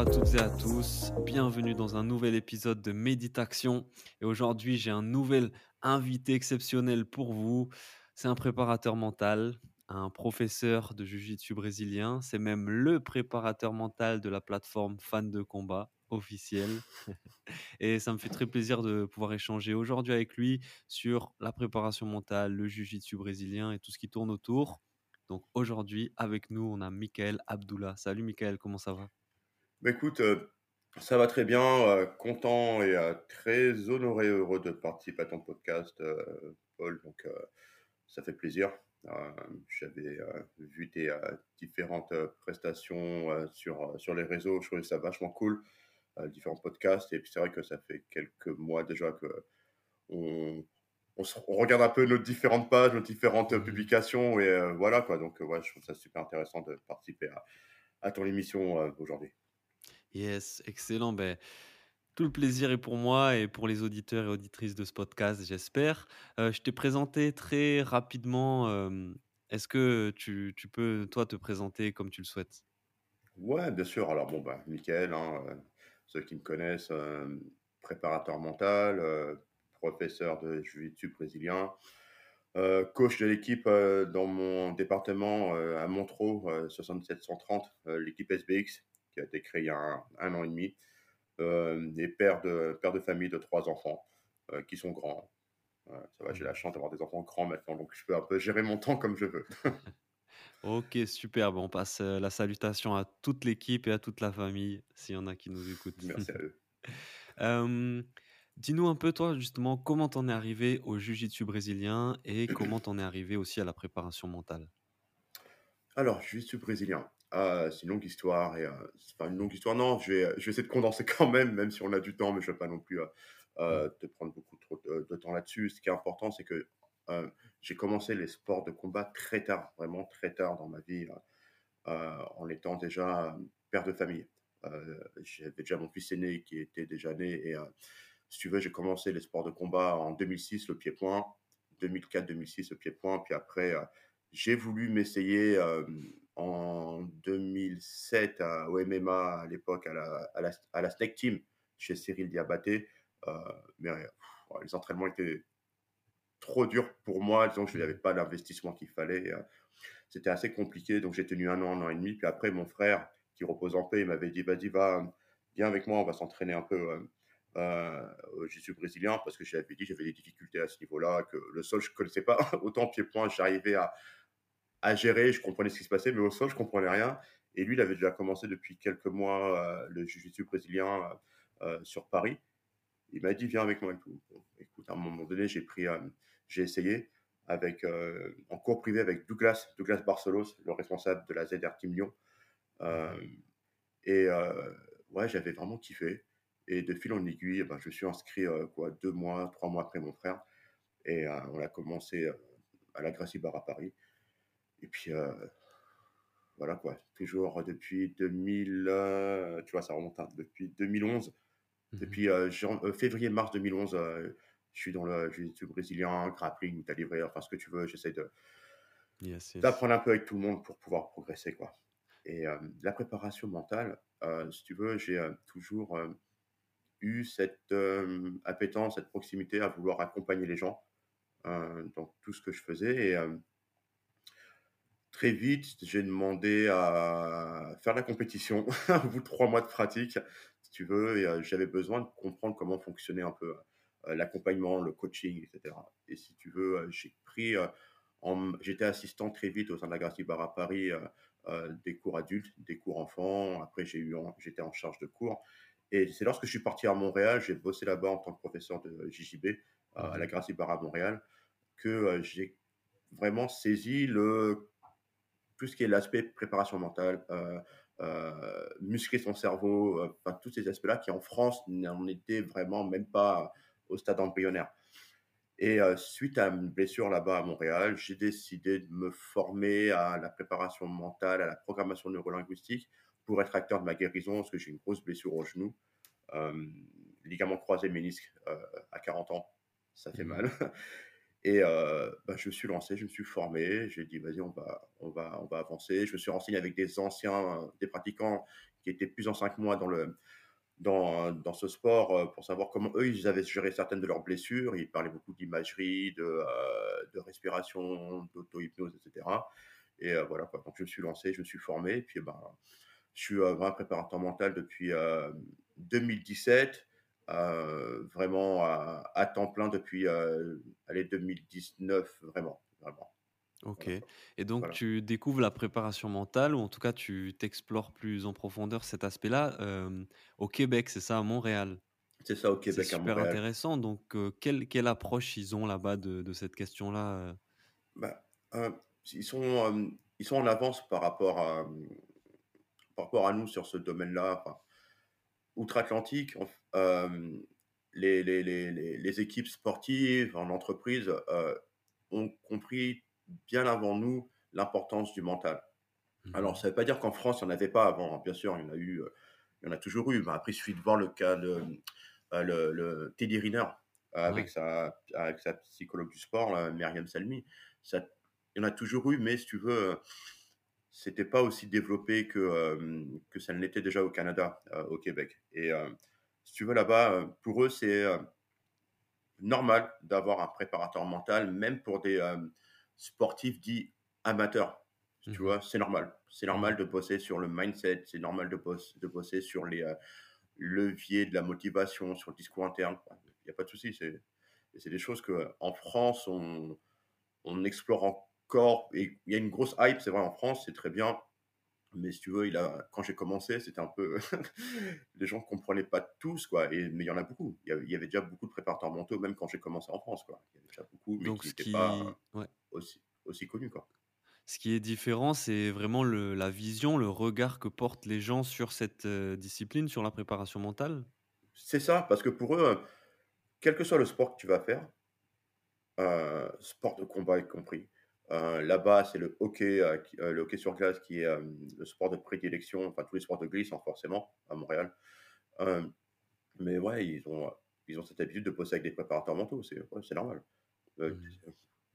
à toutes et à tous, bienvenue dans un nouvel épisode de Méditation. Et aujourd'hui j'ai un nouvel invité exceptionnel pour vous. C'est un préparateur mental, un professeur de Jiu-Jitsu brésilien, c'est même le préparateur mental de la plateforme Fan de Combat officielle. et ça me fait très plaisir de pouvoir échanger aujourd'hui avec lui sur la préparation mentale, le Jiu-Jitsu brésilien et tout ce qui tourne autour. Donc aujourd'hui, avec nous, on a Michael Abdullah. Salut Michael, comment ça va? Bah, écoute, euh, ça va très bien, euh, content et euh, très honoré, heureux de participer à ton podcast, euh, Paul. Donc, euh, ça fait plaisir. Euh, J'avais euh, vu tes euh, différentes euh, prestations euh, sur, euh, sur les réseaux. Je trouvais ça vachement cool, euh, différents podcasts. Et puis, c'est vrai que ça fait quelques mois déjà que on, on, se- on regarde un peu nos différentes pages, nos différentes euh, publications. Et euh, voilà quoi. Donc, euh, ouais, je trouve ça super intéressant de participer à, à ton émission euh, aujourd'hui. Yes, excellent. Ben, tout le plaisir est pour moi et pour les auditeurs et auditrices de ce podcast, j'espère. Euh, je t'ai présenté très rapidement. Est-ce que tu, peux, toi, te présenter comme tu le souhaites? Ouais, bien sûr. Alors, bon, bah, Mickaël, hein, euh, ceux qui me connaissent, préparateur mental, euh, professeur de jiu-jitsu brésilien, coach de l'équipe dans mon département à Montreux, euh, 6730, euh, l'équipe SBX, qui a été créée il y a un, un an et demi, euh, et père de, père de famille de trois enfants euh, qui sont grands. Ça va, j'ai la chance d'avoir des enfants grands maintenant, donc je peux un peu gérer mon temps comme je veux. Ok, super. Bon, on passe euh, la salutation à toute l'équipe et à toute la famille, s'il y en a qui nous écoutent. Merci à eux. Euh, dis-nous un peu, toi, justement, comment t'en es arrivé au jiu-jitsu brésilien et comment t'en es arrivé aussi à la préparation mentale? Alors, suis brésilien. Euh, c'est une longue histoire et euh, pas une longue histoire. Non, je vais, je vais essayer de condenser quand même, même si on a du temps, mais je ne vais pas non plus euh, euh, te prendre beaucoup trop de, temps là-dessus. Ce qui est important, c'est que euh, j'ai commencé les sports de combat très tard, vraiment très tard dans ma vie, en étant déjà père de famille. J'avais déjà mon fils aîné qui était déjà né et si tu veux, j'ai commencé les sports de combat en 2006, le pied-point, 2004-2006, le pied-point, puis après, j'ai voulu m'essayer en 2007 à, au MMA à l'époque à la, à, la, Snake Team chez Cyril Diabaté. Euh, mais les entraînements étaient trop durs pour moi. Disons que je n'avais pas l'investissement qu'il fallait. euh, C'était assez compliqué. Donc j'ai tenu un an, un an et demi. Puis après, mon frère, qui repose en paix, m'avait dit Vas-y, va, viens avec moi, on va s'entraîner un peu. euh, euh, au jiu-jitsu brésilien parce que j'avais dit j'avais des difficultés à ce niveau-là, que le sol je connaissais pas autant pied-point, j'arrivais à, à gérer, je comprenais ce qui se passait, mais au sol, je comprenais rien. Et lui, il avait déjà commencé depuis quelques mois euh, le jiu-jitsu brésilien euh, euh, sur Paris. Il m'a dit, viens avec moi écoute, à un moment donné, j'ai essayé avec, en cours privé avec Douglas, Douglas Barcelos, le responsable de la ZR Team Lyon. Et ouais, j'avais vraiment kiffé. Et de fil en aiguille, eh ben, je suis inscrit deux mois, trois mois après mon frère. Et on a commencé à la Gracie Bar à Paris. Et puis, euh, voilà quoi, toujours depuis 2000, euh, tu vois, ça remonte, hein, depuis 2011, Mhm. depuis euh, février-mars 2011, euh, je suis dans le jiu-jitsu brésilien, grappling, livrer, enfin ce que tu veux, j'essaie de, Yes, yes. d'apprendre un peu avec tout le monde pour pouvoir progresser quoi. Et euh, la préparation mentale, euh, si tu veux, j'ai euh, toujours eu cette appétence, cette proximité à vouloir accompagner les gens dans tout ce que je faisais. Et très vite, j'ai demandé à faire la compétition au bout de trois mois de pratique, si tu veux. Et euh, j'avais besoin de comprendre comment fonctionnait un peu euh, l'accompagnement, le coaching, etc. Et si tu veux, euh, j'ai pris, j'étais assistant très vite au sein de la Gracie Bar à Paris, des cours adultes, des cours enfants. Après, j'ai eu, j'étais en charge de cours. Et c'est lorsque je suis parti à Montréal, j'ai bossé là-bas en tant que professeur de JJB à la Mhm. Gracie Bar à Montréal, que j'ai vraiment saisi le tout ce qui est l'aspect préparation mentale, euh, euh, muscler son cerveau, euh, enfin tous ces aspects-là qui en France n'en étaient vraiment même pas au stade embryonnaire. Et euh, suite à une blessure là-bas à Montréal, j'ai décidé de me former à la préparation mentale, à la programmation neurolinguistique pour être acteur de ma guérison parce que j'ai une grosse blessure au genou, ligament croisé ménisque à 40 ans, ça fait mmh mal. Et euh, je me suis lancé, je me suis formé, j'ai dit vas-y on va, on, va, on va avancer. Je me suis renseigné avec des anciens, des pratiquants qui étaient plus anciens que moi dans, le, dans, dans ce sport pour savoir comment eux ils avaient géré certaines de leurs blessures. Ils parlaient beaucoup d'imagerie, de, de respiration, d'auto-hypnose, etc. Et voilà quoi. Donc je me suis lancé, je me suis formé. Et puis ben, je suis un préparateur mental depuis 2017. Euh, vraiment à, temps plein depuis euh, 2019, vraiment. vraiment. Ok. Et donc, tu découvres la préparation mentale, ou en tout cas, tu t'explores plus en profondeur cet aspect-là euh, au Québec, c'est ça, à Montréal? C'est ça, au Québec, C'est super intéressant. Donc, euh, quelle, quelle, approche ils ont là-bas de, de, cette question-là bah, ils, sont, ils sont en avance par rapport à, par rapport à nous sur ce domaine-là. Enfin, outre-Atlantique, euh, les, les, les, les, équipes sportives en entreprise euh, ont compris bien avant nous l'importance du mental. Mmh Alors, ça ne veut pas dire qu'en France, il n'y en avait pas avant. Bien sûr, il y en a eu, euh, il y en a toujours eu. Mais après, il suffit de voir le cas de le, le, Teddy Riner avec, sa, avec sa psychologue du sport, Myriam Salmi. Ça, il y en a toujours eu, mais si tu veux, c'était pas aussi développé que, euh, que ça ne l'était déjà au Canada, euh, au Québec. Et euh, si tu veux, là-bas, pour eux, c'est normal d'avoir un préparateur mental, même pour des sportifs dits amateurs. Tu mmh vois, c'est normal. C'est normal de bosser sur le mindset, c'est normal de, de bosser sur les leviers de la motivation, sur le discours interne. Il n'y a pas de souci. C'est des choses qu'en France, on, on explore encore et il y a une grosse hype, c'est vrai, en France, c'est très bien. Mais si tu veux, il a, quand j'ai commencé, c'était un peu. les gens ne comprenaient pas tous, quoi. Et, mais il y en a beaucoup. Il y avait, déjà beaucoup de préparateurs mentaux, même quand j'ai commencé en France, quoi. Il y avait déjà beaucoup, mais qui n'étaient pas aussi, aussi connus, quoi. Ce qui est différent, c'est vraiment le, la vision, le regard que portent les gens sur cette euh, discipline, sur la préparation mentale. C'est ça, parce que pour eux, quel que soit le sport que tu vas faire, euh, sport de combat y compris, là-bas, c'est le hockey, euh, euh, le hockey sur glace qui est le sport de prédilection, enfin tous les sports de glisse, hein, forcément, à Montréal. mais ouais, ils ont, ils ont cette habitude de bosser avec des préparateurs mentaux, c'est normal. Il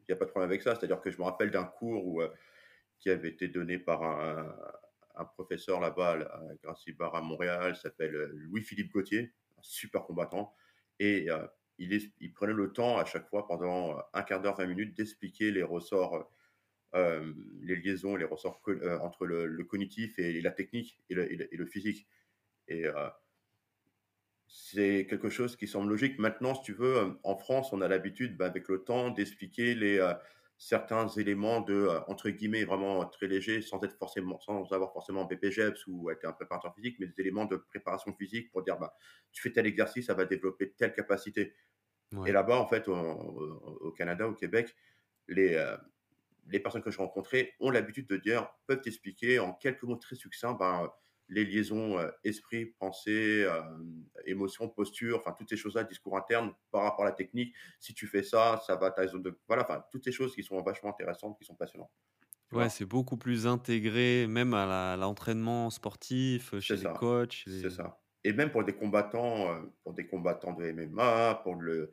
n'y a pas de problème avec ça. C'est-à-dire que je me rappelle d'un cours où, qui avait été donné par un, un professeur là-bas à Gracie Bar à Montréal, s'appelle Louis-Philippe Gauthier, un super combattant. Et il, prenait le temps à chaque fois, pendant un quart d'heure, 20 minutes, d'expliquer les ressorts, euh, les liaisons, les ressorts euh, entre le, cognitif et, la technique et le, physique. Et euh, c'est quelque chose qui semble logique. Maintenant, si tu veux, en France, on a l'habitude, bah, avec le temps, d'expliquer les certains éléments de, entre guillemets, vraiment très légers, sans, être forcément, sans avoir forcément un BPGEPS ou être un préparateur physique, mais des éléments de préparation physique pour dire, bah, tu fais tel exercice, ça va développer telle capacité. Et là-bas, en fait, au, Canada, au Québec, les, les personnes que je rencontrais ont l'habitude de dire, peuvent t'expliquer en quelques mots très succincts, ben, les liaisons esprit, pensée, émotion, posture, enfin toutes ces choses-là, discours interne par rapport à la technique. Si tu fais ça, ça va ta zone de voilà, enfin toutes ces choses qui sont vachement intéressantes, qui sont passionnantes. Ouais, c'est beaucoup plus intégré, même à l'entraînement sportif, chez les coachs. C'est ça. Et même pour des combattants, pour des combattants de MMA, pour le,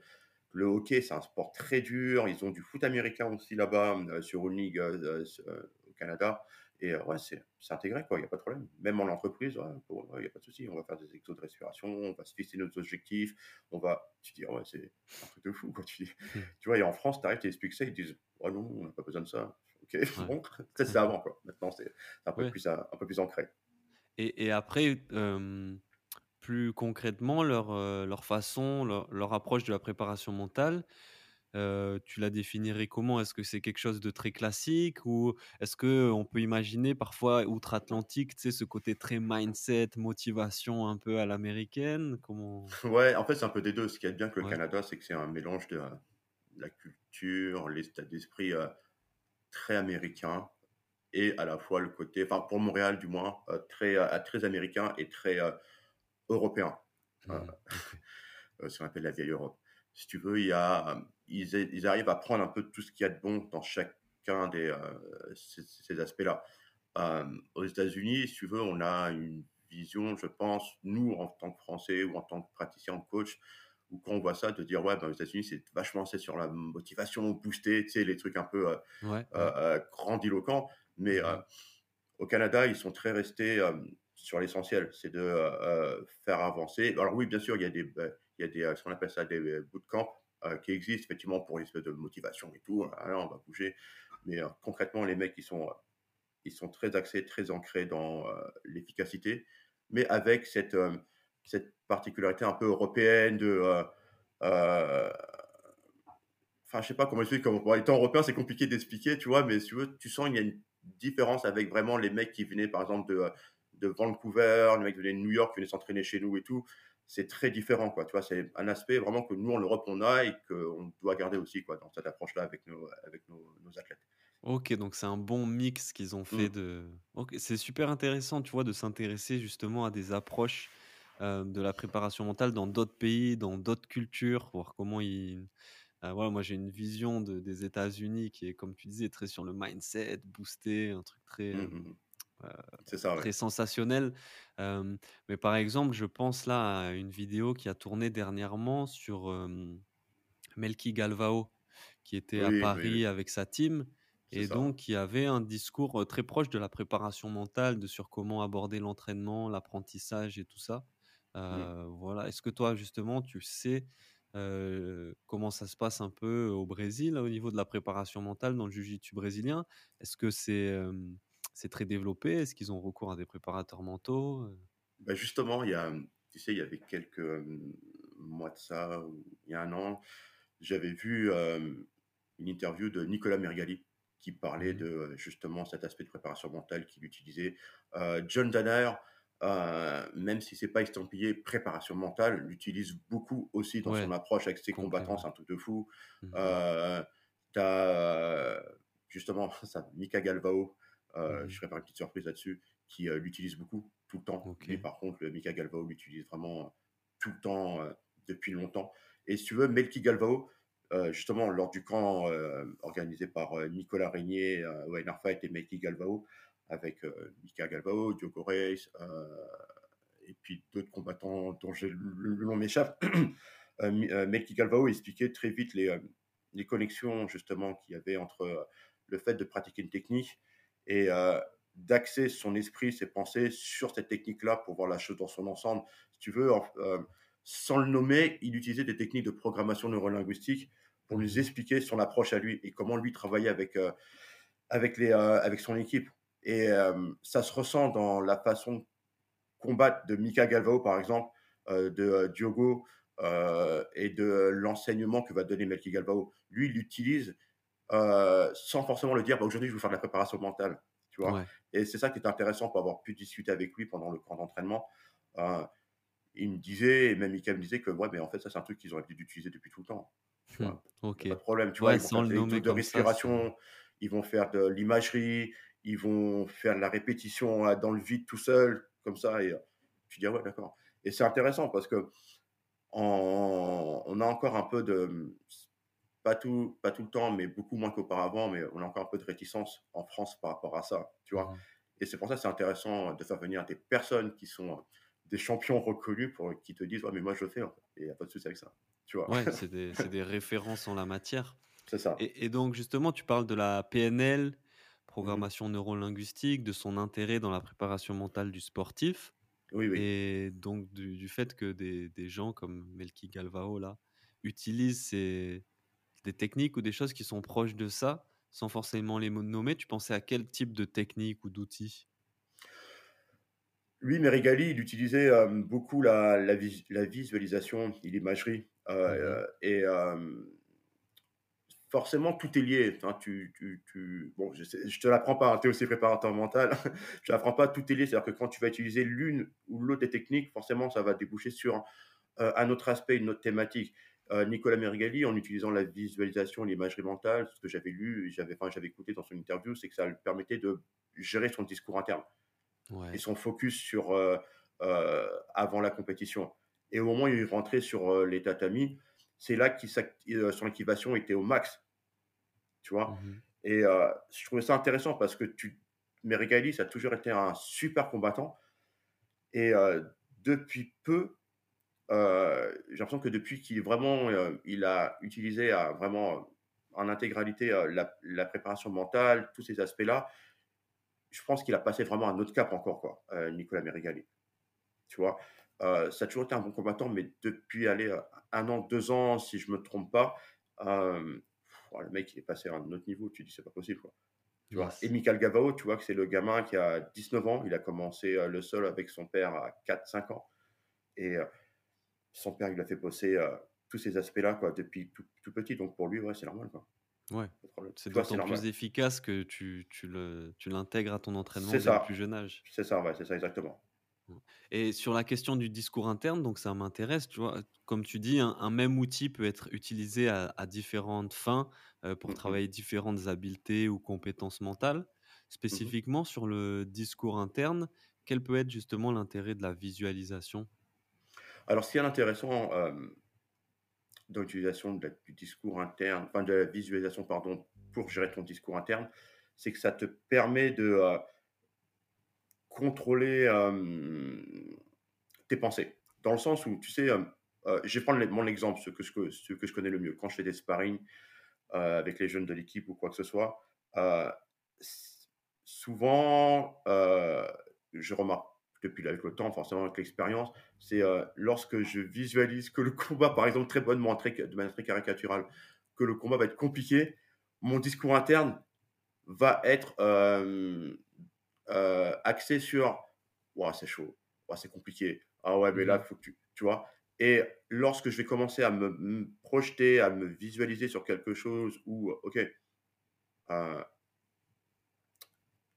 le hockey, c'est un sport très dur. Ils ont du foot américain aussi là-bas, sur une ligue au Canada. Et ouais, c'est intégré, quoi, il n'y a pas de problème. Même en entreprise, il n'y a pas de souci. On va faire des exos de respiration, on va se fixer nos objectifs, on va. Tu dis, ouais, c'est un truc de fou, quoi. Tu, mmh. tu vois, et en France, tu arrives, tu expliques ça, ils disent, oh non, on n'a pas besoin de ça. Ok, bon, c'est avant, quoi. Maintenant, c'est un, peu plus, un, peu plus ancré. Et, et après, plus concrètement, leur, leur façon, leur, leur approche de la préparation mentale, tu la définirais comment? Est-ce que c'est quelque chose de très classique ou est-ce qu'on peut imaginer parfois outre-Atlantique, tu sais, ce côté très mindset, motivation un peu à l'américaine? Comment... Ouais, en fait, c'est un peu des deux. Ce qui est bien que le Canada, c'est que c'est un mélange de, la culture, l'état d'esprit très américain, et à la fois le côté, enfin pour Montréal du moins, euh, très, euh, très américain et très euh, européen. Mmh, Euh, euh, ce qu'on appelle la vieille Europe. Si tu veux, il y a, ils, ils arrivent à prendre un peu tout ce qu'il y a de bon dans chacun des euh, ces, ces aspects-là. Euh, aux États-Unis, si tu veux, on a une vision, je pense, nous en tant que Français ou en tant que praticien, coach, ou quand on voit ça, de dire ouais, ben, aux États-Unis, c'est vachement c'est sur la motivation, booster, tu sais, les trucs un peu euh, Ouais, euh, ouais. grandiloquents. Mais au Canada, ils sont très restés sur l'essentiel, c'est de faire avancer. Alors oui, bien sûr, il y a des, euh, il y a des, euh, ce qu'on appelle ça des euh, bootcamps euh, qui existent effectivement pour une espèce de motivation et tout. Ah, on va bouger. Mais concrètement, les mecs, ils sont, ils sont très axés, très ancrés dans l'efficacité, mais avec cette, cette particularité un peu européenne de... Enfin, je sais pas comment expliquer. Comme, bon, étant européen, c'est compliqué d'expliquer, tu vois, mais tu sens qu'il y a une différence avec vraiment les mecs qui venaient, par exemple, de, de Vancouver, les mecs qui venaient de New York, qui venaient s'entraîner chez nous et tout. C'est très différent, quoi. Tu vois, c'est un aspect vraiment que nous, en Europe, on a et qu'on doit garder aussi, quoi, dans cette approche-là avec nos, avec nos, nos athlètes. OK, donc c'est un bon mix qu'ils ont fait Mm, de OK, c'est super intéressant, tu vois, de s'intéresser justement à des approches, heu, de la préparation mentale dans d'autres pays, dans d'autres cultures, voir comment ils voilà, moi j'ai une vision de des États-Unis qui est, comme tu disais, très sur le mindset, boosté, un truc très, mm, hem, ouais. très sensationnel. Mais par exemple, je pense là à une vidéo qui a tourné dernièrement sur, Melky Galvao, qui était à oui. Paris avec sa team et ça. donc qui avait un discours, très proche de la préparation mentale, de sur comment aborder l'entraînement, l'apprentissage et tout ça. Mm. Heu, voilà. Est-ce que toi, justement, tu sais, comment ça se passe un peu au Brésil, au niveau de la préparation mentale dans le jiu-jitsu brésilien? Est-ce que c'est, c'est très développé? Est-ce qu'ils ont recours à des préparateurs mentaux? Bah, justement, il y a, tu sais, il y avait quelques euh, mois de ça, il y a un an, j'avais vu euh, une interview de Nicolas Mergali qui parlait Mmh de justement cet aspect de préparation mentale qu'il utilisait. Euh, John Danner, euh, même si c'est pas estampillé préparation mentale, l'utilise beaucoup aussi dans son approche avec ses combattants, c'est un truc de fou. Mmh mh. Euh, t'as euh, justement ça, Mika Galvao, euh, je Mmh ferai pas une petite surprise là-dessus, qui euh, l'utilise beaucoup tout le temps. OK. par contre, le Mika Galvao l'utilise vraiment euh, tout le temps, depuis longtemps. Et si tu veux, Melki Galvao, justement, lors du camp organisé par Nicolas Régnier, Wayne Fight et Melki Galvao, avec Mika Galvao, Diogo Reis, et puis d'autres combattants dont j'ai- le, le nom m'échappe, Melki Galvao expliquait très vite les, les connexions justement qu'il y avait entre le fait de pratiquer une technique et euh, d'axer son esprit, ses pensées sur cette technique-là pour voir la chose dans son ensemble. Si tu veux, en- euh, sans le nommer, il utilisait des techniques de programmation neurolinguistique pour nous Mmh expliquer son approche à lui et comment lui travaillait avec, euh, avec, les, euh, avec son équipe. Et ça se ressent dans la façon de combattre de Mika Galvao, par exemple, de Diogo et de l'enseignement que va donner Melki Galvao. Lui, il l'utilise euh, sans forcément le dire, bah, aujourd'hui, je veux faire de la préparation mentale. Tu vois Ouais. et c'est ça qui est intéressant pour avoir pu discuter avec lui pendant le camp d'entraînement. Euh, il me disait, et même Mika me disait que, ouais, mais en fait, ça, c'est un truc qu'ils ont l'habitude d'utiliser depuis tout le temps. Tu Mmh. vois OK. pas de problème. Tu vois, ils vont faire le de ça, respiration, ils vont faire de l'imagerie, ils vont faire de la répétition euh, dans le vide tout seul, comme ça. Et tu dis, ah ouais, d'accord. Et c'est intéressant parce que en- on a encore un peu de, pas tout, pas tout le temps, mais beaucoup moins qu'auparavant, mais on a encore un peu de réticence en France par rapport à ça, tu vois. mmh Et c'est pour ça que c'est intéressant de faire venir des personnes qui sont des champions reconnus pour qui te disent, ouais, mais moi je le fais, en fait. et il n'y a pas de souci avec ça, tu vois. Ouais, c'est des références en la matière c'est ça. et et donc justement, tu parles de la PNL, programmation neurolinguistique, de son intérêt dans la préparation mentale du sportif Oui, oui. et donc du du fait que des des gens comme Melki Galvao là, utilisent ces des techniques ou des choses qui sont proches de ça, sans forcément les nommer. Tu pensais à quel type de technique ou d'outils? Lui, Merigali, il utilisait euh, beaucoup la, la, vis- la visualisation et l'imagerie. Euh, Mmh euh, et euh, forcément, tout est lié. Hein, tu, tu, tu... Bon, je, je te l'apprends pas, hein, tu es aussi préparateur mental. je te l'apprends pas, tout est lié. C'est-à-dire que quand tu vas utiliser l'une ou l'autre des techniques, forcément, ça va déboucher sur un autre aspect, une autre thématique. Euh, Nicolas Merigali, en utilisant la visualisation, l'imagerie mentale, ce que j'avais lu, j'avais, enfin, j'avais écouté dans son interview, c'est que ça lui permettait de gérer son discours interne et son focus sur euh, euh, avant la compétition. Et au moment où il rentrait sur les tatamis, c'est là que son activation était au max. Tu vois? Mmh Et je trouvais ça intéressant parce que tu, Merigali, ça a toujours été un super combattant. Et depuis peu, euh, j'ai l'impression que depuis qu'il vraiment euh, il a utilisé vraiment en intégralité euh, la, préparation mentale, tous ces aspects-là, je pense qu'il a passé vraiment un autre cap encore, quoi, Nicolas Merigali. Tu vois, ça a toujours été un bon combattant, mais depuis aller un an, deux ans, si je me trompe pas, le mec il est passé à un autre niveau. Tu dis c'est pas possible, quoi. Tu vois, et Michael Gavao, tu vois que c'est le gamin qui a 19 ans, il a commencé le sol avec son père à 4-5 ans. Et son père, il a fait bosser euh, tous ces aspects-là quoi, depuis tout, petit. Donc pour lui, ouais, c'est normal. Quoi. Ouais, c'est d'autant plus efficace que tu, tu, le, tu l'intègres à ton entraînement dès le plus jeune âge. C'est ça, ouais, c'est ça exactement. Et sur la question du discours interne, donc ça m'intéresse, tu vois, comme tu dis, un, même outil peut être utilisé à, différentes fins euh, pour mmh travailler différentes habiletés ou compétences mentales. Mmh Spécifiquement sur le discours interne, quel peut être justement l'intérêt de la visualisation? Alors, ce qui est intéressant euh, dans l'utilisation du discours interne, enfin de la visualisation, pardon, pour gérer ton discours interne, c'est que ça te permet de euh, contrôler euh, tes pensées. Dans le sens où, tu sais, je vais prendre mon exemple, ce que, ce, que, je connais le mieux. Quand je fais des sparring avec les jeunes de l'équipe ou quoi que ce soit, souvent, je remarque depuis avec le temps, forcément avec l'expérience, c'est euh, lorsque je visualise que le combat, par exemple, très bonnement, très, de manière très caricaturale, que le combat va être compliqué, mon discours interne va être euh, euh, axé sur c'est chaud, c'est compliqué, ah ouais, mais là, il mmh faut que tu, tu vois. Et lorsque je vais commencer à me, me, projeter, à me visualiser sur quelque chose où, ok,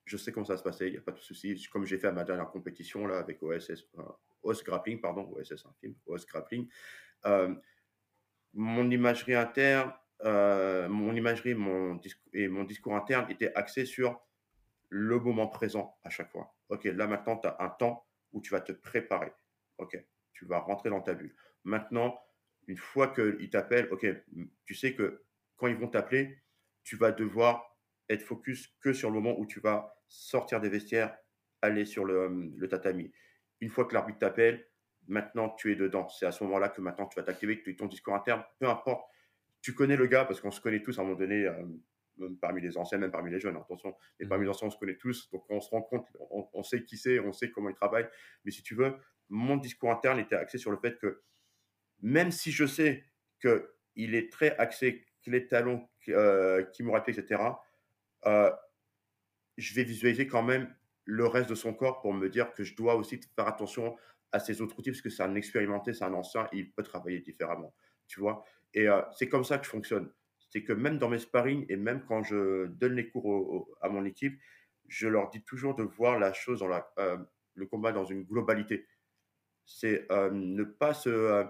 je sais comment ça va se passer, il n'y a pas de souci. Comme j'ai fait à ma dernière compétition là, avec OSS, euh, OS Grappling, pardon, OSS, un film, OS Grappling. Euh, mon imagerie interne, euh, mon imagerie mon et mon discours interne étaient axés sur le moment présent à chaque fois. Ok, là maintenant, tu as un temps où tu vas te préparer. Ok, tu vas rentrer dans ta bulle. Maintenant, une fois qu'ils t'appellent, ok, tu sais que quand ils vont t'appeler, tu vas devoir être focus que sur le moment où tu vas sortir des vestiaires, aller sur le, le tatami. Une fois que l'arbitre t'appelle, maintenant tu es dedans. C'est à ce moment-là que maintenant tu vas t'activer ton discours interne, peu importe. Tu connais le gars parce qu'on se connaît tous à un moment donné, euh, parmi les anciens, même parmi les jeunes, attention. Mais parmi mmh. les anciens, on se connaît tous, donc on se rend compte, on, sait qui c'est, on sait comment il travaille. Mais si tu veux, mon discours interne était axé sur le fait que même si je sais qu'il est très axé, que les talons euh, rappellent, etc., euh, je vais visualiser quand même le reste de son corps pour me dire que je dois aussi faire attention à ses autres outils parce que c'est un expérimenté, c'est un ancien il peut travailler différemment, tu vois. Et euh, c'est comme ça que je fonctionne. C'est que même dans mes sparring et même quand je donne les cours à mon équipe, je leur dis toujours de voir la chose euh, le combat dans une globalité. C'est ne pas se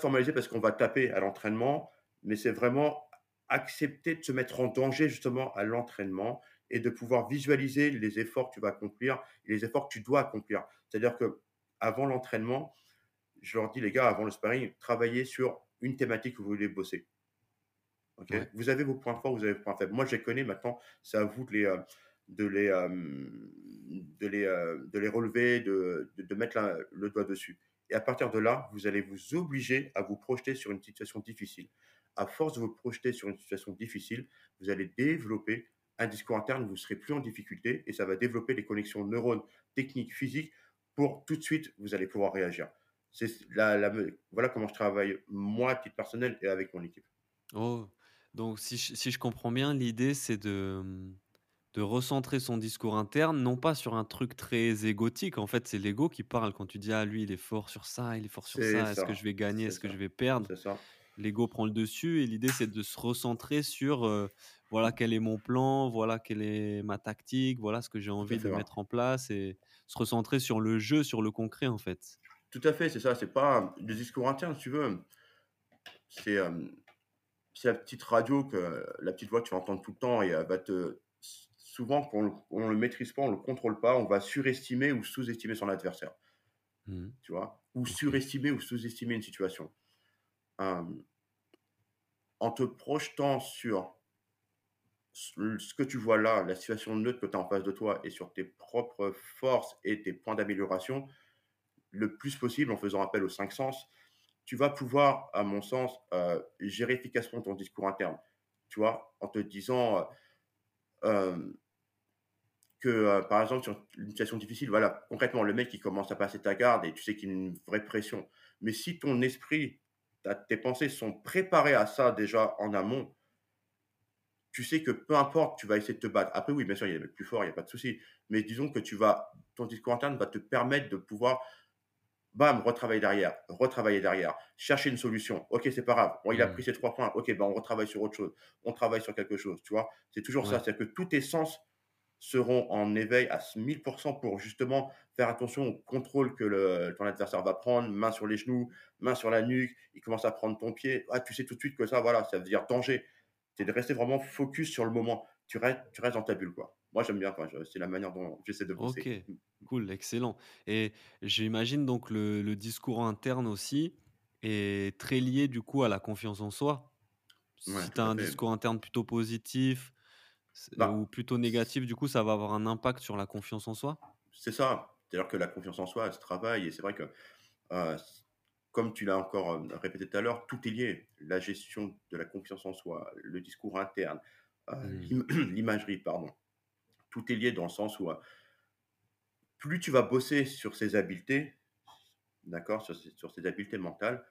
formaliser parce qu'on va taper à l'entraînement, mais c'est vraiment accepter de se mettre en danger justement à l'entraînement et de pouvoir visualiser les efforts que tu vas accomplir et les efforts que tu dois accomplir. C'est-à-dire que avant l'entraînement, je leur dis les gars, avant le sparring, travaillez sur une thématique que vous voulez bosser. Vous avez vos points forts, vous avez vos points faibles. Moi, je les connais maintenant. C'est à vous de les, euh, de les, euh, de les, euh, de les relever, de, de, mettre le doigt dessus. Et à partir de là, vous allez vous obliger à vous projeter sur une situation difficile à force de vous projeter sur une situation difficile, vous allez développer un discours interne, vous ne serez plus en difficulté et ça va développer les connexions neurones, techniques, physiques pour tout de suite, vous allez pouvoir réagir. C'est la, voilà comment je travaille moi à titre personnel et avec mon équipe. Oh, donc si je, si je comprends bien, l'idée c'est de, de recentrer son discours interne, non pas sur un truc très égotique. En fait, c'est l'ego qui parle quand tu dis ah lui il est fort sur ça, il est fort sur ça. Est-ce que je vais gagner, est-ce que je vais perdre? Ça l'ego prend le dessus et l'idée c'est de se recentrer sur euh, voilà quel est mon plan, voilà quelle est ma tactique, voilà ce que j'ai envie de mettre en place et se recentrer sur le jeu, sur le concret en fait. Tout à fait, c'est ça. C'est pas le discours interne, si tu veux. c'est, c'est la petite radio que la petite voix que tu vas entendre tout le temps et elle va te souvent quand on ne le maîtrise pas, on ne le contrôle pas, on va surestimer ou sous-estimer son adversaire, Mmh tu vois? Ou surestimer ou sous-estimer une situation. Hem, en te projetant sur ce que tu vois là, la situation neutre que tu as en face de toi et sur tes propres forces et tes points d'amélioration, le plus possible en faisant appel aux 5 sens, tu vas pouvoir, à mon sens, heu, gérer efficacement ton discours interne. Tu vois? En te disant, heu, hem, que, par exemple, sur une situation difficile, voilà, concrètement, le mec, il commence à passer ta garde et tu sais qu'il y a une vraie pression. Mais si ton esprit, tes pensées sont préparées à ça déjà en amont, tu sais que peu importe, tu vas essayer de te battre. Après oui, bien sûr, il y a des mecs plus forts, il y a pas de souci. Mais disons que tu vas ton discours interne va te permettre de pouvoir Bam, retravailler derrière, retravailler derrière, chercher une solution. OK, c'est pas grave. Bon, il a Mmh. pris ses 3 points. OK, ben, on retravaille sur autre chose. On travaille sur quelque chose, tu vois? C'est toujours ça, c'est-à-dire que tous tes sens seront en éveil à 1000% pour justement faire attention au contrôle que le ton adversaire va prendre, main sur les genoux, main sur la nuque, il commence à prendre ton pied. Ah, tu sais tout de suite que ça, voilà, ça veut dire danger. C'est de rester vraiment focus sur le moment. Tu restes tu restes dans ta bulle, quoi. Moi, j'aime bien, c'est la manière dont j'essaie de OK, bosser. Mmh. cool, excellent et j'imagine donc le le discours interne aussi est très lié du coup à la confiance en soi? Ouais, Si tu as un fait. discours interne plutôt positif c ou Bah plutôt négatif, du coup, ça va avoir un impact sur la confiance en soi? C'est ça. C'est-à-dire que la confiance en soi, elle se travaille et c'est vrai que, heu, s comme tu l'as encore, hem, répété tout à l'heure, tout est lié. La gestion de la confiance en soi, le discours interne, heu, Mmh. l'im l'imagerie, pardon. Tout est lié dans le sens où, plus tu vas bosser sur ces habiletés, d'accord? Sur ces sur ces habiletés mentales,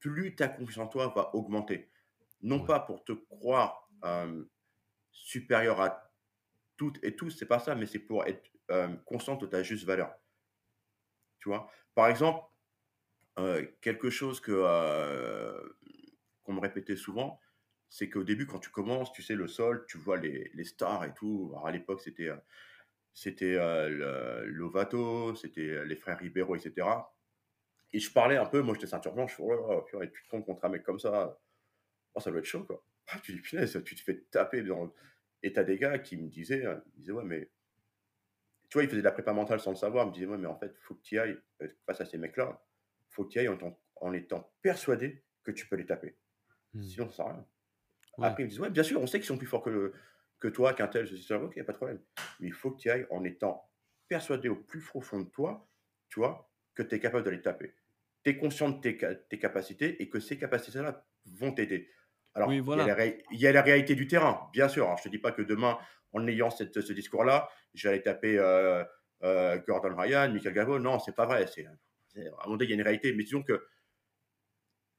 plus ta confiance en toi va augmenter. Non Ouais, pas pour te croire, supérieur à toutes et tous, c'est pas ça, mais c'est pour être, conscient de ta juste valeur, tu vois? Par exemple Heu, quelque chose que, heu, qu'on me répétait souvent, c'est qu'au début, quand tu commences, tu sais, le sol, tu vois les les stars et tout. Alors à l'époque, c'était, heu, c'était, Lovato, c'était, les frères Ribeiro et cetera et je parlais un peu, moi j'étais ceinture blanche, je «Oh tu tombes contre un mec comme ça, oh ça doit être chaud, quoi». Ah, tu dis: «Punaise, tu te fais taper dans» et tu des gars qui me disaient, heu, ils disaient: «Ouais, mais» tu vois, ils faisaient de la prépa mentale sans le savoir. Ils me disaient: «Ouais, mais en fait, faut que tu ailles, heu, face à ces mecs-là, faut que tu ailles en étant en étant persuadé que tu peux les taper». mmh, Sinon, ça sert à rien. ouais, Après, ils me disent: «Ouais, bien sûr, on sait qu'ils sont plus forts que que toi, qu'un tel, ceci, cela». OK, pas de problème. Mais il faut que tu ailles en étant persuadé au plus profond de toi, tu vois, que tu es capable de les taper. Tu es conscient de tes tes capacités et que ces capacités-là vont t'aider. Oui, Alors, il y a la voilà, ré il y a la réalité du terrain, bien sûr. Alors, je te dis pas que demain, en ayant cette ce discours-là, j'allais taper, heu heu, Gordon Ryan, Michael Gavo. Non, c'est pas vrai. C'est à un moment donné, il y a une réalité. Mais disons que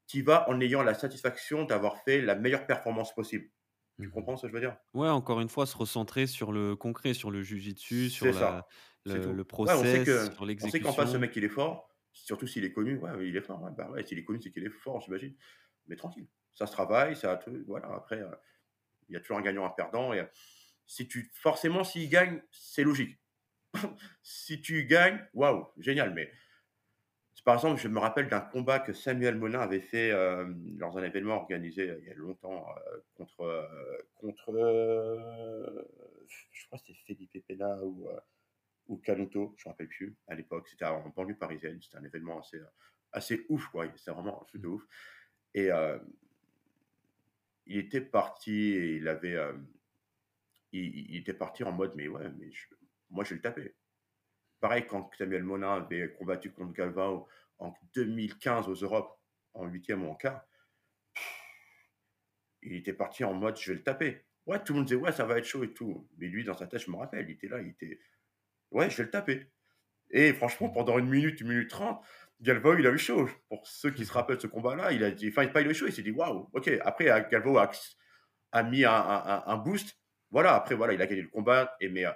tu y vas en ayant la satisfaction d'avoir fait la meilleure performance possible. Tu mmh comprends ce que je veux dire? Ouais, encore une fois, se recentrer sur le concret, sur le jujitsu, sur la ça, le le Ouais, on sait process, que sur on sait qu'en face, ce l'exécution. mec, il est fort, surtout s'il est connu. Ouais, il est fort, ouais, bah, ouais, s'il est connu, c'est qu'il est fort, j'imagine. Mais tranquille, ça se travaille, ça voilà, après, heu, il y a toujours un gagnant, un perdant et heu, si tu forcément, s'il gagne, c'est logique. Si tu gagnes, waouh, génial, mais par exemple, je me rappelle d'un combat que Samuel Monin avait fait, hem, dans un événement organisé, heu, il y a longtemps, contre, contre, je crois que c'était Felipe Pena ou, ou Canuto, je me rappelle plus à l'époque. C'était en banlieue parisienne, c'était un événement assez, assez ouf quoi, c'était vraiment un truc de ouf et il était parti il avait, hem, il était parti en mode: «Mais ouais, mais moi je vais le taper». Pareil quand Samuel Monin avait combattu contre Galvao en 2015 aux Europes, en huitième ou en quart, il était parti en mode: «Je vais le taper». Ouais, tout le monde disait: «Ouais, ça va être chaud et tout». Mais lui, dans sa tête, je me rappelle, il était là, il était: «Ouais, je vais le taper». Et franchement, pendant une minute, une minute 30, Galvao, il a eu chaud. Pour ceux qui se rappellent ce combat-là, il a dit enfin, pas il a eu chaud, il s'est dit: «Waouh, OK». Après, heu, Galvao a a mis un un un boost. Voilà, après, voilà, il a gagné le combat et mais, heu,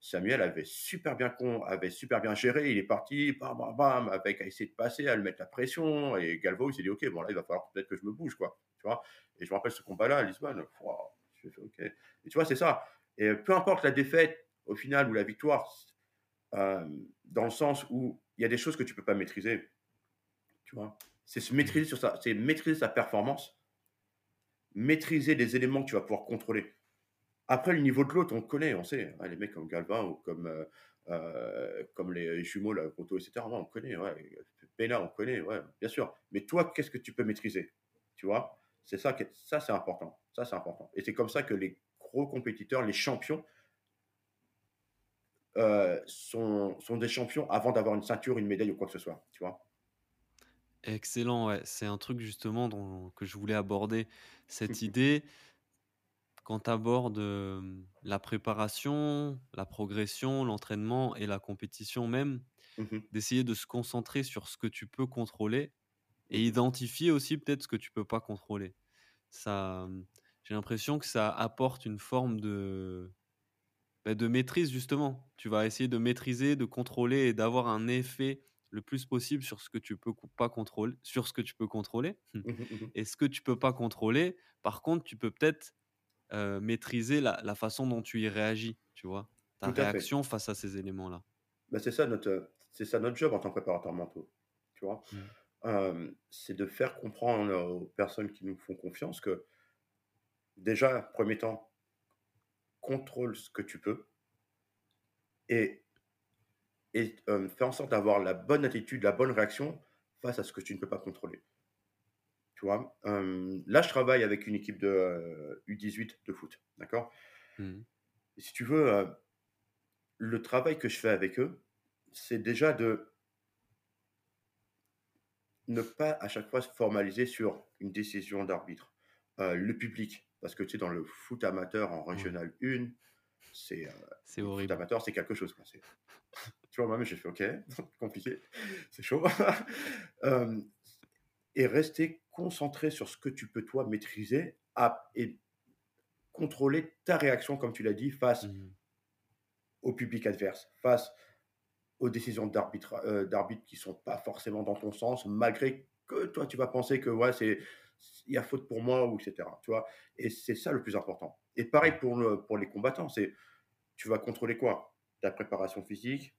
Samuel avait super bien con avait super bien géré. Il est parti, bam, bam, bam, avec à essayer de passer, à lui mettre la pression et Galvao, il s'est dit: «OK, bon là, il va falloir peut-être que je me bouge, quoi». Tu vois? Et je me rappelle ce combat-là à Lisbonne, fait: «OK». Et tu vois, c'est ça et peu importe la défaite au final ou la victoire, dans le sens où il y a des choses que tu peux pas maîtriser, tu vois? C'est se maîtriser sur ça, c'est maîtriser sa performance, maîtriser les éléments que tu vas pouvoir contrôler. Après, le niveau de l'autre, on connaît, on sait. les mecs comme Galvin ou comme, euh, euh, comme les jumeaux, là, Conto, etc., on connaît. Ouais. Pena, on connaît, ouais, bien sûr. Mais toi, qu'est-ce que tu peux maîtriser Tu vois? C'est ça, ça c'est important. Ça, c'est important. Et c'est comme ça que les gros compétiteurs, les champions, euh, sont, sont, des champions avant d'avoir une ceinture, une médaille ou quoi que ce soit. Tu vois Excellent, ouais. C'est un truc justement dont, que je voulais aborder. Cette idée, quand tu abordes la préparation, la progression, l'entraînement et la compétition même, mmh d'essayer de se concentrer sur ce que tu peux contrôler et identifier aussi peut-être ce que tu peux pas contrôler. Ça, j'ai l'impression que ça apporte une forme de, bah, de maîtrise justement. Tu vas essayer de maîtriser, de contrôler et d'avoir un effet le plus possible sur ce que tu peux pas contrôler, sur ce que tu peux contrôler. mmh mmh Et ce que tu peux pas contrôler, par contre, tu peux peut-être euh, maîtriser la, la, façon dont tu y réagis, tu vois, ta fait. réaction face à ces éléments-là. Bah, c'est ça notre, c'est ça notre job en tant que préparateur mentaux, tu vois? Mmh. Euh, c'est de faire comprendre aux personnes qui nous font confiance que déjà, premier temps, contrôle ce que tu peux et, et euh, fais en sorte d'avoir la bonne attitude, la bonne réaction face à ce que tu ne peux pas contrôler. Tu vois, euh, là, je travaille avec une équipe de U18 de foot, d'accord? Mmh. Si tu veux, euh, le travail que je fais avec eux, c'est déjà de ne pas à chaque fois se formaliser sur une décision d'arbitre. Euh, le public, parce que tu sais, dans le foot amateur en régional 1, c'est euh, C'est le foot horrible. amateur, c'est quelque chose. Quoi. Tu vois, moi-même, j'ai fait OK, compliqué, c'est chaud. Euh, et rester concentré sur ce que tu peux, toi, maîtriser à- et contrôler ta réaction, comme tu l'as dit, face Mmh. au public adverse, face aux décisions d'arbitre euh, d'arbitre qui sont pas forcément dans ton sens, malgré que toi tu vas penser que ouais c'est il y a faute pour moi ou etc. Tu vois et c'est ça le plus important. Et pareil pour le, pour les combattants, c'est tu vas contrôler quoi? Ta préparation physique,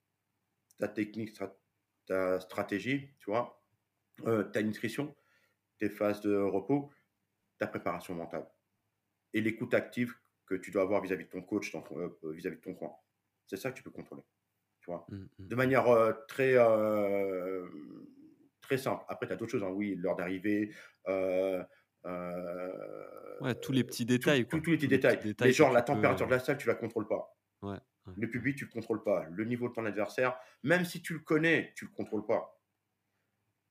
ta technique, ta stratégie, tu vois, euh, ta nutrition, tes phases de repos, ta préparation mentale et l'écoute active que tu dois avoir vis-à-vis de ton coach, euh, vis-à-vis de ton coin. C'est ça que tu peux contrôler. Tu vois Mmh, mmh. de manière euh, très, très simple. Après, tu as d'autres choses, hein. oui, l'heure d'arrivée, euh, euh, Ouais, tous les petits détails, tout- quoi. tous les petits Tous les détails. que genre, la peux, température de la salle, tu la contrôles pas. Ouais, ouais. Le public, tu le contrôles pas. Le niveau de ton adversaire, même si tu le connais, tu le contrôles pas.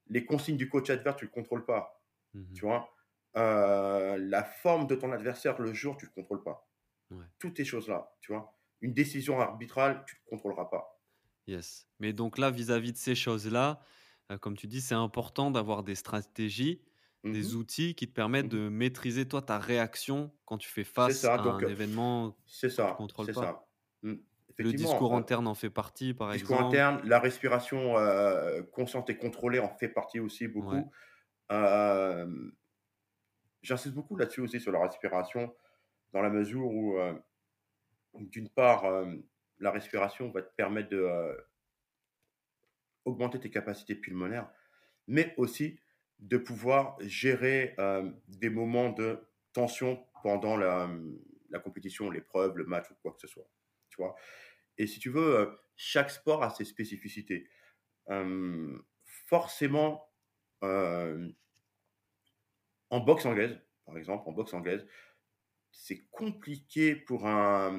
Les consignes du coach adverse, tu le contrôles pas. Mhm. Tu vois? Euh, La forme de ton adversaire le jour, tu le contrôles pas. Toutes ces choses-là, tu vois? Une décision arbitrale, tu ne contrôleras pas. Yes. Mais donc là, vis-à-vis de ces choses-là, comme tu dis, c'est important d'avoir des stratégies, des Mhm. outils qui te permettent Mhm. de maîtriser, toi, ta réaction quand tu fais face ça. à Donc, un euh, événement C'est que tu ça, contrôles c'est pas. ça. Mmh. Le discours heu, interne en fait partie, par discours exemple. interne, la respiration, heu, consciente et contrôlée en fait partie aussi Ouais. beaucoup. J'insiste beaucoup là-dessus aussi sur la respiration, dans la mesure où, d'une part, la respiration va te permettre de, augmenter tes capacités pulmonaires, mais aussi de pouvoir gérer, hem, des moments de tension pendant la, compétition, l'épreuve, le match ou quoi que ce soit, tu vois? Et si tu veux, heu, chaque sport a ses spécificités. Forcément, hem, en boxe anglaise, par exemple, en boxe anglaise, c'est compliqué pour un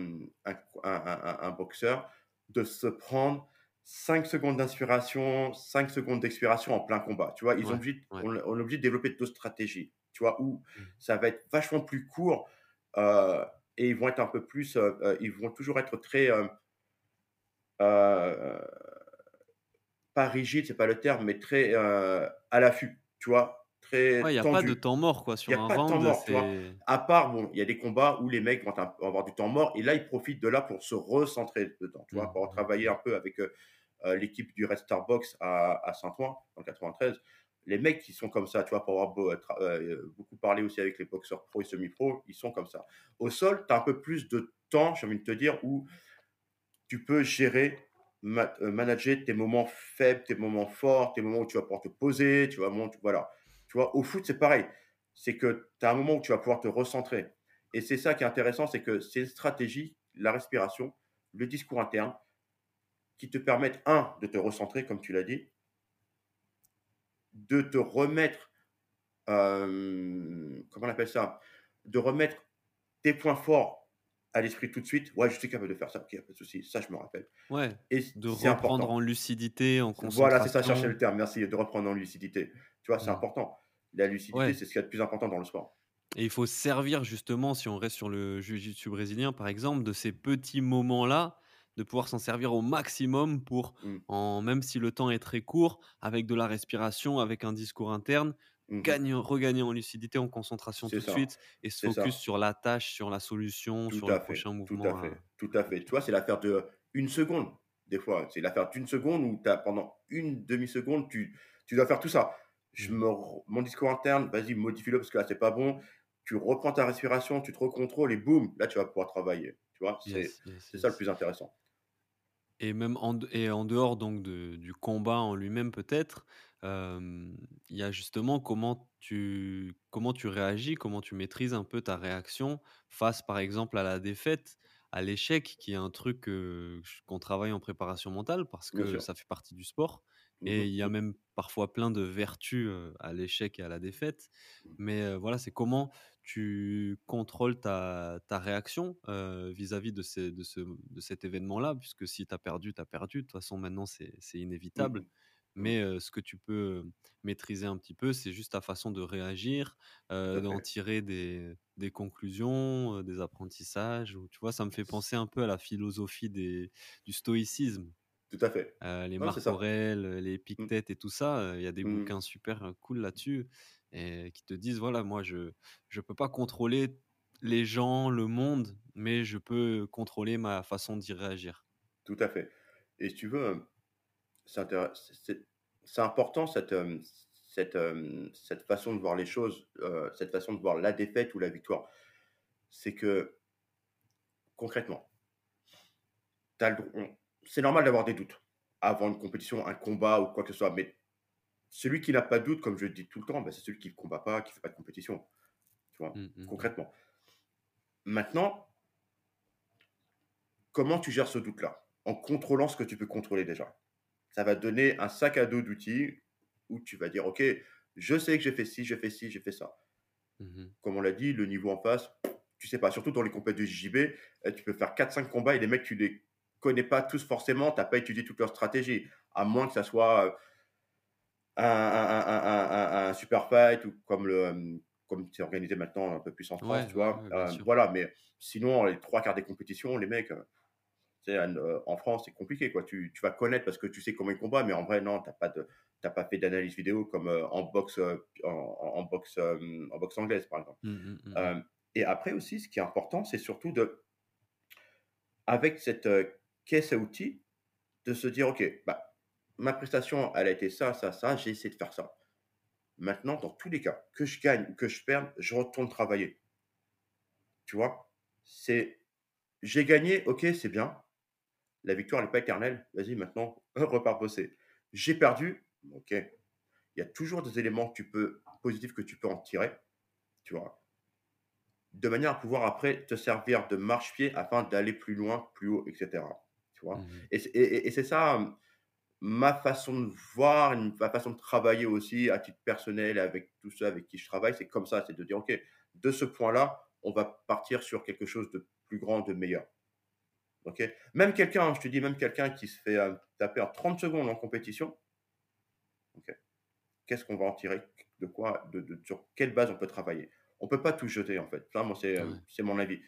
boxeur de se prendre 5 secondes d'inspiration, 5 secondes d'expiration en plein combat, tu vois? Ils ont Ouais, obligé ouais. on on est obligé de développer d'autres stratégies, tu vois? Où Mmh. ça va être vachement plus court, heu et ils vont être un peu plus, heu heu, ils vont toujours être très, pas rigide, c'est pas le terme, mais très, à l'affût, tu vois? Très il y a pas de temps mort quoi y sur a un pas de temps round, mort, tu vois? À part, bon, il y a des combats où les mecs vont avoir du temps mort et là, ils profitent de là pour se recentrer dedans, tu vois? Mmh, Pour mmh, travailler mmh. un peu avec, heu heu, l'équipe du Red Star Box à à Saint-Ouen, le 93. Les mecs qui sont comme ça, tu vois? Pour avoir beau heu, beaucoup parlé aussi avec les boxeurs pro et semi-pro, ils sont comme ça. Au sol, tu as un peu plus de temps, j'ai envie de te dire, où tu peux gérer manager tes moments faibles, tes moments forts, tes moments où tu vas pouvoir te poser, tu vas moment tu voilà. Tu vois? Au foot, c'est pareil. C'est que tu as un moment où tu vas pouvoir te recentrer et c'est ça qui est intéressant, c'est que c'est une stratégie, la respiration, le discours interne qui te permettent, un, de te recentrer comme tu l'as dit de te remettre, hem, comment on appelle ça? De remettre tes points forts à l'esprit tout de suite. «Ouais, je suis capable de faire ça, OK, il y a pas de souci, ça je me rappelle» Ouais, et de reprendre en lucidité, en Voilà, c'est ça, concentration. le terme, merci, de reprendre en lucidité. Tu vois, c'est Mmh. important. La lucidité, Ouais c'est ce qu'il y a de plus important dans le sport. et il faut se servir justement, si on reste sur le jiu-jitsu brésilien, par exemple, de ces petits moments-là, de pouvoir s'en servir au maximum pour en même si le temps est très court, avec de la respiration, avec un discours interne, Mmh mh. gagner regagner en lucidité, en concentration tout de suite et se focus ça. sur la tâche, sur la solution, Tout sur le à fait, prochain tout à mouvement fait, tout à fait. Tu vois, c'est l'affaire d'1 seconde, des fois. C'est l'affaire d'1 seconde où as pendant 1/2 seconde, tu tu dois faire tout ça. Je me mon discours interne, vas-y modifie-le parce que là, c'est pas bon. Tu reprends ta respiration, tu te recontrôles et boum, là, tu vas pouvoir travailler. Tu vois? C'est Yes, yes, c'est ça le plus intéressant. Et même en et en dehors donc de du combat en lui-même peut-être, il y a justement comment tu comment tu réagis, comment tu maîtrises un peu ta réaction face, par exemple, à la défaite, à l'échec qui est un truc, qu'on travaille en préparation mentale parce que ça fait partie du sport et mh, il y a mmh. même parfois plein de vertus, à l'échec et à la défaite. Mmh. Mais, voilà, c'est comment tu contrôles ta ta réaction, vis-à-vis de ces de ce de cet événement-là? Puisque si tu as perdu, tu as perdu. De toute façon, maintenant, c'est Mmh inévitable. Mmh. Mais, ce que tu peux, maîtriser un petit peu, c'est juste ta façon de réagir, d'en tirer des des conclusions, des apprentissages ou tu vois? Ça me fait penser un peu à la philosophie des du stoïcisme. Tout à fait. Les Marc heu, les Mmh. Épictète et tout ça, il y a des Mmh mh. bouquins super, cool là-dessus et qui te disent: «Voilà, moi, je je peux pas contrôler les gens, le monde, mais je peux contrôler ma façon d'y réagir». Tout à fait et si tu veux, c'est important cette, cette, cette façon de voir les choses, cette façon de voir la défaite ou la victoire. C'est que concrètement tu as le on c'est normal d'avoir des doutes avant une compétition, un combat ou quoi que ce soit, mais celui qui n'a pas de doute, comme je le dis tout le temps, bah, c'est celui qui ne combat pas, qui fait pas de compétition, tu vois? Mmh, mmh mh. Concrètement. Maintenant comment tu gères ce doute-là? En contrôlant ce que tu peux contrôler déjà? Ça va te donner un sac à dos d'outils où tu vas dire: «OK, je sais que j'ai fait ci, j'ai fait ci, j'ai fait ça». Mmh mh. Comme on l'a dit, le niveau en face, tu sais pas, surtout dans les compètes de JJB, heu, tu peux faire 4-5 combats et les mecs, tu les connais pas tous forcément, tu as pas étudié toute leur stratégie. À moins que ça soit, heu un un un un un un super fight ou comme le, hem, comme c'est organisé maintenant un peu plus en France, Ouais, tu vois? ouais, sûr. voilà, mais sinon, les 3/4 des compétitions, les mecs, en, France, c'est compliqué, quoi. Tu tu vas connaître parce que tu sais comment ils combattent, mais en vrai, non, tu as pas de as pas fait d'analyse vidéo comme, en boxe, en en boxe, en boxe anglaise, par exemple. Mmh mh, mmh mh. Hem et après aussi, ce qui est important, c'est surtout de avec cette, caisse à outils, de se dire: «OK, bah, ma prestation, elle a été ça, ça, ça, j'ai essayé de faire ça. Maintenant, dans tous les cas, que je gagne ou que je perde, je retourne travailler». Tu vois? C'est j'ai gagné, OK, c'est bien. La victoire, elle est pas éternelle. Vas-y, maintenant, repars bosser. J'ai perdu, OK. Il y a toujours des éléments que tu peux positifs que tu peux en tirer, tu vois? De manière à pouvoir après te servir de marchepied afin d'aller plus loin, plus haut et cetera, tu vois? Mmh mh. Et c'est et et et c'est ça, ma façon de voir, ma façon de travailler aussi à titre personnel avec tous ceux avec qui je travaille, c'est comme ça, c'est de dire: «OK, de ce point-là, on va partir sur quelque chose de plus grand, de meilleur». OK? Même quelqu'un, je te dis, même quelqu'un qui se fait, heu, taper en 30 secondes en compétition OK? Qu'est-ce qu'on va en tirer? De quoi? De de sur quelle base on peut travailler? On peut pas tout jeter, en fait. Ça, moi, c'est, hem, Ouais. c'est mon avis.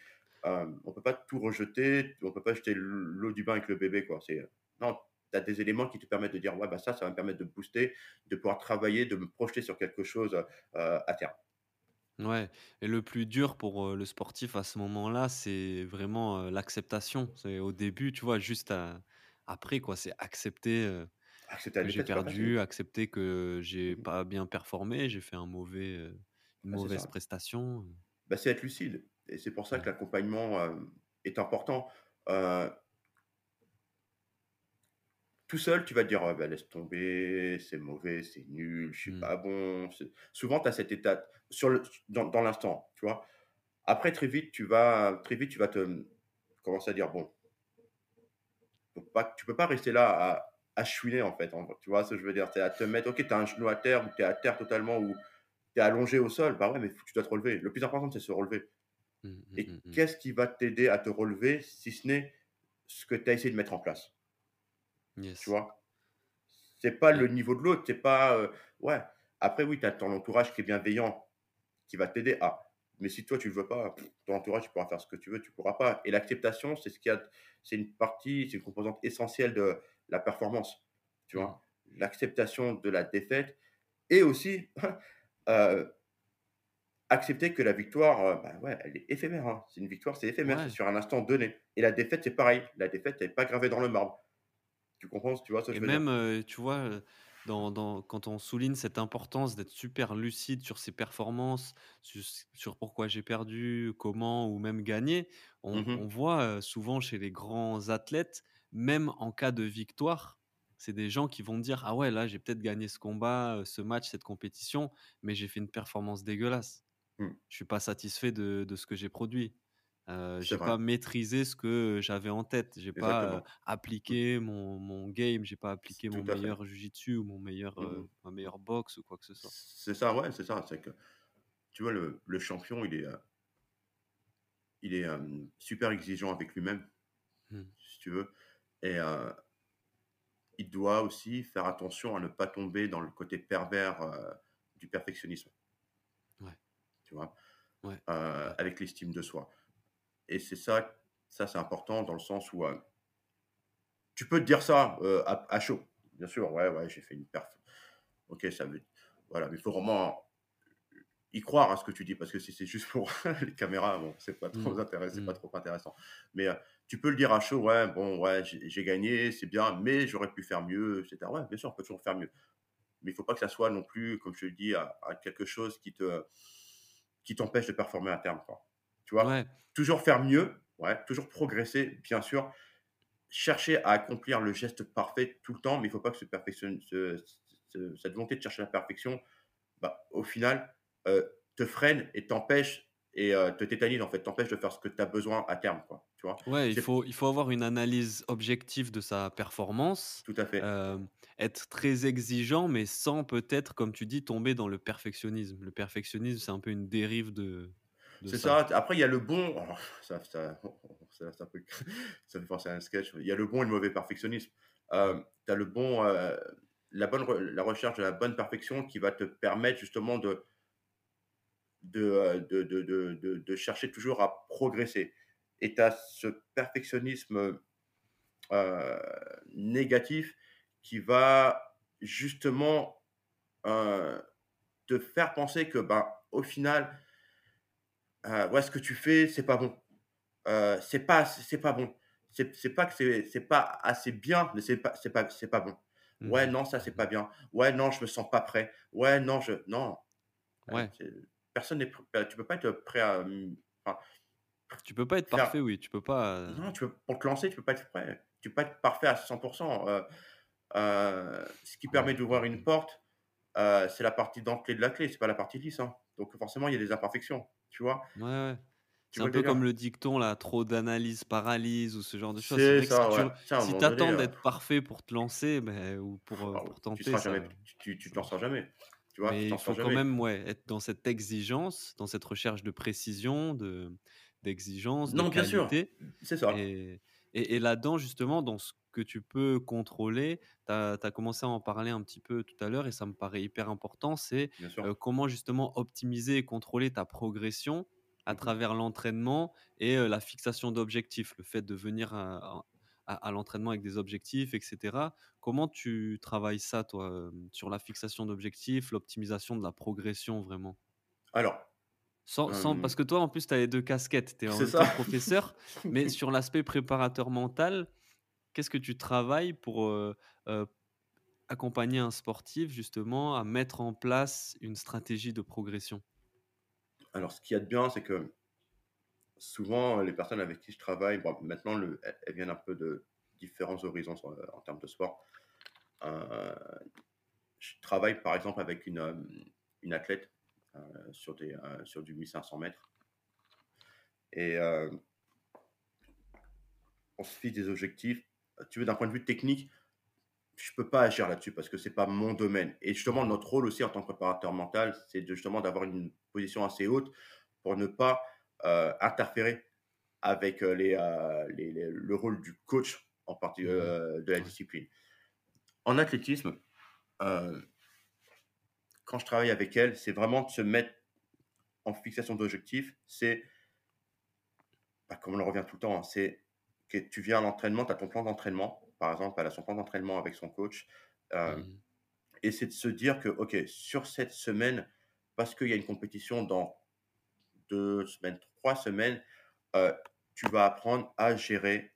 Hem, on peut pas tout rejeter, on peut pas jeter l'eau du bain avec le bébé, quoi. C'est, heu, non, tu as des éléments qui te permettent de dire: «Ouais, bah, ça, ça va me permettre de me booster, de pouvoir travailler, de me projeter sur quelque chose, heu, à terme». Ouais et le plus dur pour, heu, le sportif à ce moment-là, c'est vraiment, l'acceptation. C'est au début, tu vois, juste à après quoi, c'est accepter, Accepter que j'ai perdu, accepter que j'ai pas bien performé, j'ai fait un mauvais, heu, une Bah, mauvaise prestation. Bah, c'est être lucide et c'est pour ça que l'accompagnement, hem, est important. Heu tout seul, tu vas te dire: «Oh bah, laisse tomber, c'est mauvais, c'est nul, je suis Mmh. pas bon». Souvent tu as cet état sur le dans dans l'instant, tu vois? Après très vite, tu vas très vite, tu vas te, commencer à dire: «Bon» pas tu peux pas rester là à à chouiner en fait, en tu vois ce que je veux dire? C'est à te mettre OK, tu as un genou à terre ou tu es à terre totalement ou tu es allongé au sol, bah ouais, mais tu dois te relever. Le plus important, c'est se relever Mmh, mmh, et mmh, qu'est-ce qui va t'aider à te relever si ce n'est ce que tu as essayé de mettre en place, tu Yes. vois? C'est pas le niveau de l'autre, c'est pas, heu ouais, après oui, tu as ton entourage qui est bienveillant, qui va t'aider. À mais si toi tu le veux pas, ton entourage, tu pourras faire ce que tu veux, tu pourras pas. Et l'acceptation, c'est ce qu'il y a c'est une partie, c'est une composante essentielle de la performance, tu mmh, vois? L'acceptation de la défaite et aussi, heu, accepter que la victoire, heu, bah, ouais, elle est éphémère, hein. C'est une victoire, c'est éphémère, c'est sur un instant donné et la défaite, c'est pareil. La défaite, elle est pas gravée dans le marbre. Tu comprends? Tu vois ce que et je veux dire? même, heu, tu vois, dans dans quand on souligne cette importance d'être super lucide sur ses performances, sur pourquoi j'ai perdu, comment ou même gagné, on Mmh on voit, souvent chez les grands athlètes, même en cas de victoire, c'est des gens qui vont dire: «Ah ouais, là, j'ai peut-être gagné ce combat, ce match, cette compétition, mais j'ai fait une performance dégueulasse». Mmh. Je suis pas satisfait de de ce que j'ai produit. C'est j'ai pas maîtrisé ce que j'avais en tête. J'ai pas. Mmh. appliqué mon mon game, j'ai pas appliqué mon meilleur jiu-jitsu ou mon meilleur, Mmh mh. heu, ma meilleure boxe ou quoi que ce soit. C'est ça, ouais, c'est ça. C'est que, tu vois, le le champion, il est, heu, il est, hem, super exigeant avec lui-même, Mmh. si tu veux et il doit aussi faire attention à ne pas tomber dans le côté pervers, du perfectionnisme, tu vois? ouais, ouais. avec l'estime de soi et c'est ça ça, c'est important dans le sens où, heu, tu peux te dire ça, heu, à à chaud. Bien sûr, ouais, ouais, j'ai fait une perf. OK, ça veut voilà, mais il faut vraiment y croire à ce que tu dis parce que si c'est juste pour les caméras, bon, c'est pas Mmh. trop intéressant, c'est pas Mmh. trop intéressant. Mais, tu peux le dire à chaud: «Ouais, bon, ouais, j'ai gagné, c'est bien, mais j'aurais pu faire mieux», et cetera. Ouais, bien sûr, on peut toujours faire mieux. Mais il faut pas que ça soit non plus, comme je le dis, à à quelque chose qui te qui t'empêche de performer à terme, quoi. Tu vois? Ouais, Toujours faire mieux, ouais, toujours progresser, bien sûr. Chercher à accomplir le geste parfait tout le temps, mais il faut pas que ce perfectionne ce ce cette volonté de chercher la perfection bah, au final, heu, te freine et t'empêche et heu, te tétanise, en fait, t'empêche de faire ce que tu as besoin à terme, quoi, tu vois? ouais, il faut il faut avoir une analyse objective de sa performance, tout à fait. hem, être très exigeant, mais sans peut-être, comme tu dis, tomber dans le perfectionnisme. Le perfectionnisme, c'est un peu une dérive de de C'est ça. ça, après il y a le bon alors ça ça ça ça peut ça à un sketch. Il y a le bon et le mauvais perfectionnisme. Hem, tu as le bon, heu, la bonne re la recherche de la bonne perfection qui va te permettre justement de de, heu, de chercher toujours à progresser et tu as ce perfectionnisme, heu, négatif qui va justement, heu, te faire penser que, ben, au final, ouais, ce que tu fais, c'est pas bon. C'est pas c'est pas bon. C'est c'est pas que c'est c'est pas assez bien, mais c'est pas c'est pas c'est pas bon. Ouais, Mmh non, ça, c'est Mmh pas bien. Ouais, non, je me sens pas prêt. Ouais, non, je non, Ouais. Personne n'est bah, tu peux pas être prêt à, mmh, enfin, Tu peux pas être faire parfait, oui, tu peux pas, heu non, tu peux pour te lancer, tu peux pas être prêt. Tu peux pas être parfait à 100 heu heu, ce qui permet mmh, mmh d'ouvrir une porte, c'est la partie dentelée de la clé, c'est pas la partie lisse, hein. Donc forcément, il y a des imperfections, tu vois? Ouais, ouais. Tu C'est un peu comme le dicton là: «Trop d'analyse paralyse» ou ce genre de choses. C'est ça, tu ouais. Tu un si moment tu donné, attends heu, d'être parfait pour te lancer, beh, ou pour, ah tu tenter, jamais ça tu tu tu ça te lanceras marche pas. jamais, tu vois? Mais il faut quand même, ouais, être dans cette exigence, dans cette recherche de précision, de d'exigence, de Non, bien sûr, c'est ça. et et et là-dedans, justement, dans ce que tu peux contrôler, tu as commencé à en parler un petit peu tout à l'heure et ça me paraît hyper important, c'est, heu, comment justement optimiser et contrôler ta progression à Mmh mh. travers l'entraînement et heu, la fixation d'objectifs. Le fait de venir à à à l'entraînement avec des objectifs et cetera. Comment tu travailles ça toi, hem, sur la fixation d'objectifs, l'optimisation de la progression vraiment? Alors, Sans sans parce que toi, en plus, tu as les 2 casquettes. Tu es en même temps professeur, mais sur l'aspect préparateur mental, qu'est-ce que tu travailles pour, heu, accompagner un sportif justement à mettre en place une stratégie de progression? Alors ce qu'il y a de bien, c'est que souvent, les personnes avec qui je travaille, maintenant le elles viennent un peu de différents horizons en termes de sport. je travaille par exemple avec une, une athlète sur, des, sur du 1500 mètres. Et on se fixe des objectifs. Tu veux, d'un point de vue technique, je peux pas agir là-dessus parce que c'est pas mon domaine. Et justement, notre rôle aussi en tant que préparateur mental, c'est justement d'avoir une position assez haute pour ne pas euh, interférer avec euh, euh, les, le rôle du coach en partie mmh de la discipline. En athlétisme, quand je travaille avec elle, c'est vraiment de se mettre en fixation d'objectifs. C'est, bah, comme on le revient tout le temps, hein, c'est que tu viens à l'entraînement, tu as ton plan d'entraînement, par exemple, elle a son plan d'entraînement avec son coach. Euh, mmh. Et c'est de se dire que, OK, sur cette semaine, parce qu'il y a une compétition dans deux semaines, trois semaines, euh, tu vas apprendre à gérer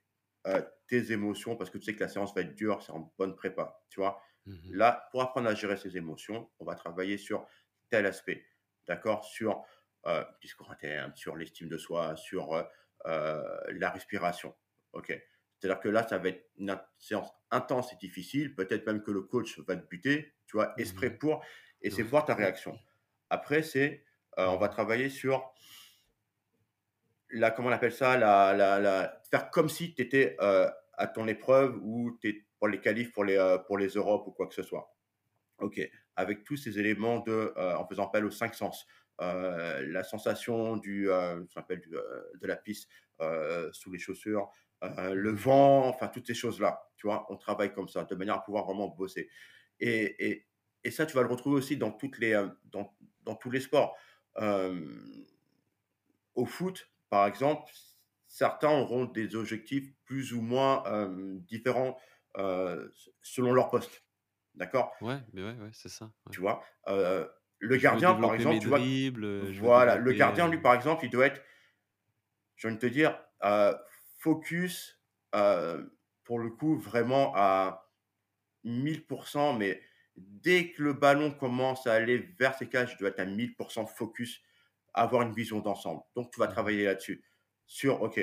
euh, tes émotions parce que tu sais que la séance va être dure, c'est en bonne prépa, tu vois. Mmh Là, pour apprendre à gérer ses émotions, on va travailler sur tel aspect, d'accord Sur euh, discours interne, sur l'estime de soi, sur la respiration, ok c'est-à-dire que là, ça va être une séance intense et difficile. Peut-être même que le coach va te buter, tu vois, esprit mmh pour, et c'est voir ta réaction. Après, c'est, euh, on va travailler sur la, comment on appelle ça, faire comme si tu étais euh, à ton épreuve ou tu es pour les qualifs, pour les, euh, pour les Europes ou quoi que ce soit. OK. Avec tous ces éléments de, en faisant appel aux cinq sens. la sensation du, de la piste sous les chaussures, euh, le vent, enfin toutes ces choses-là. Tu vois, on travaille comme ça, de manière à pouvoir vraiment bosser. Et, et, et ça, tu vas le retrouver aussi dans, toutes les, euh, dans, dans tous les sports. Euh, au foot, par exemple, certains auront des objectifs plus ou moins différents selon leur poste. D'accord? Ouais, mais ouais, ouais c'est ça. Tu vois, le gardien, par exemple, tu vois, voilà, le gardien, lui, par exemple, il doit être, je viens de te dire, focus, euh, pour le coup, vraiment à 1000%, mais dès que le ballon commence à aller vers ses cages, tu dois être à 1000% focus, avoir une vision d'ensemble. Donc, tu vas mmh travailler là-dessus. Sur, OK,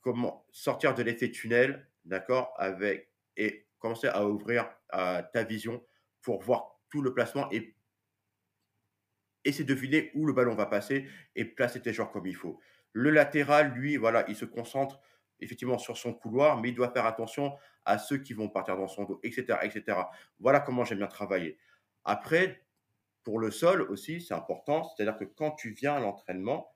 comment sortir de l'effet tunnel, d'accord, avec, et commencer à ouvrir euh, ta vision pour voir tout le placement et essayer de deviner où le ballon va passer et placer tes joueurs comme il faut. Le latéral, lui, voilà, il se concentre effectivement sur son couloir, mais il doit faire attention à ceux qui vont partir dans son dos, etc. etc. Voilà comment j'aime bien travailler. Après, pour le sol aussi, c'est important, c'est-à-dire que quand tu viens à l'entraînement,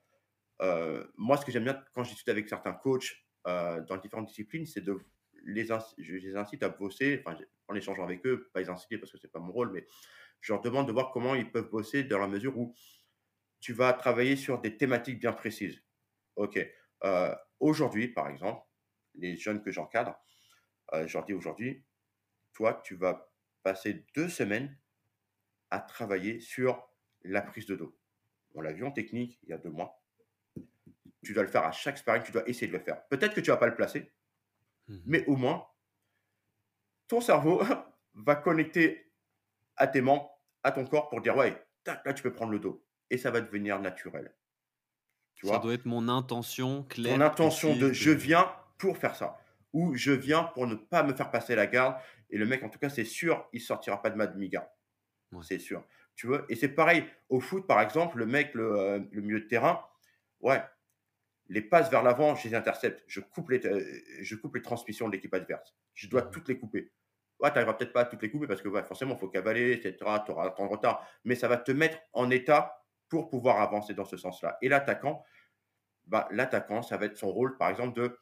euh, moi, ce que j'aime bien quand je avec certains coachs euh, dans différentes disciplines, c'est de les, je les incite à bosser, en échangeant avec eux, pas les inciter parce que c'est pas mon rôle, mais je leur demande de voir comment ils peuvent bosser dans la mesure où tu vas travailler sur des thématiques bien précises. Ok, euh, aujourd'hui, par exemple, les jeunes que j'encadre, euh, je leur dis aujourd'hui, toi, tu vas passer deux semaines à travailler sur la prise de dos. On l'a vu en technique il y a deux mois. Tu dois le faire à chaque sparring, tu dois essayer de le faire. Peut-être que tu ne vas pas le placer, mmh mais au moins, ton cerveau va connecter à tes membres, à ton corps pour dire ouais, là tu peux prendre le dos. Et ça va devenir naturel ça doit être mon intention claire. Mon intention de je viens pour faire ça. Ou je viens pour ne pas me faire passer la garde. Et le mec, en tout cas, c'est sûr, il sortira pas de ma demi-garde. C'est sûr. Tu vois? Et c'est pareil au foot, par exemple, le mec, le, euh, milieu de terrain, ouais, les passes vers l'avant, je les intercepte. Je coupe les, euh, je coupe les transmissions de l'équipe adverse. Je dois toutes les couper. Ouais, tu n'arriveras peut-être pas à toutes les couper parce que ouais, forcément, il faut cavaler, etc. Tu auras un temps de retard. Mais ça va te mettre en état pour pouvoir avancer dans ce sens-là. Et l'attaquant, bah, l'attaquant, ça va être son rôle, par exemple, de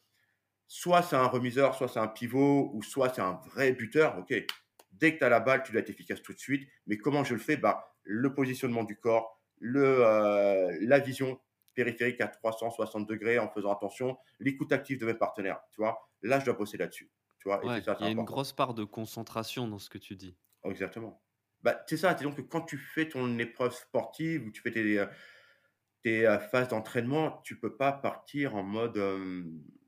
soit c'est un remiseur, soit c'est un pivot, ou soit c'est un vrai buteur. OK, dès que tu as la balle, tu dois être efficace tout de suite. Mais comment je le fais? Bah, Le positionnement du corps, le, euh, la vision périphérique à 360 degrés en faisant attention, l'écoute active de mes partenaires. Tu vois, là, je dois bosser là-dessus. Tu vois, il y a une grosse part de concentration dans ce que tu dis. Exactement. Bah, c'est ça, donc que quand tu fais ton épreuve sportive ou tu fais tes, euh, tes euh, phases d'entraînement, tu peux pas partir en mode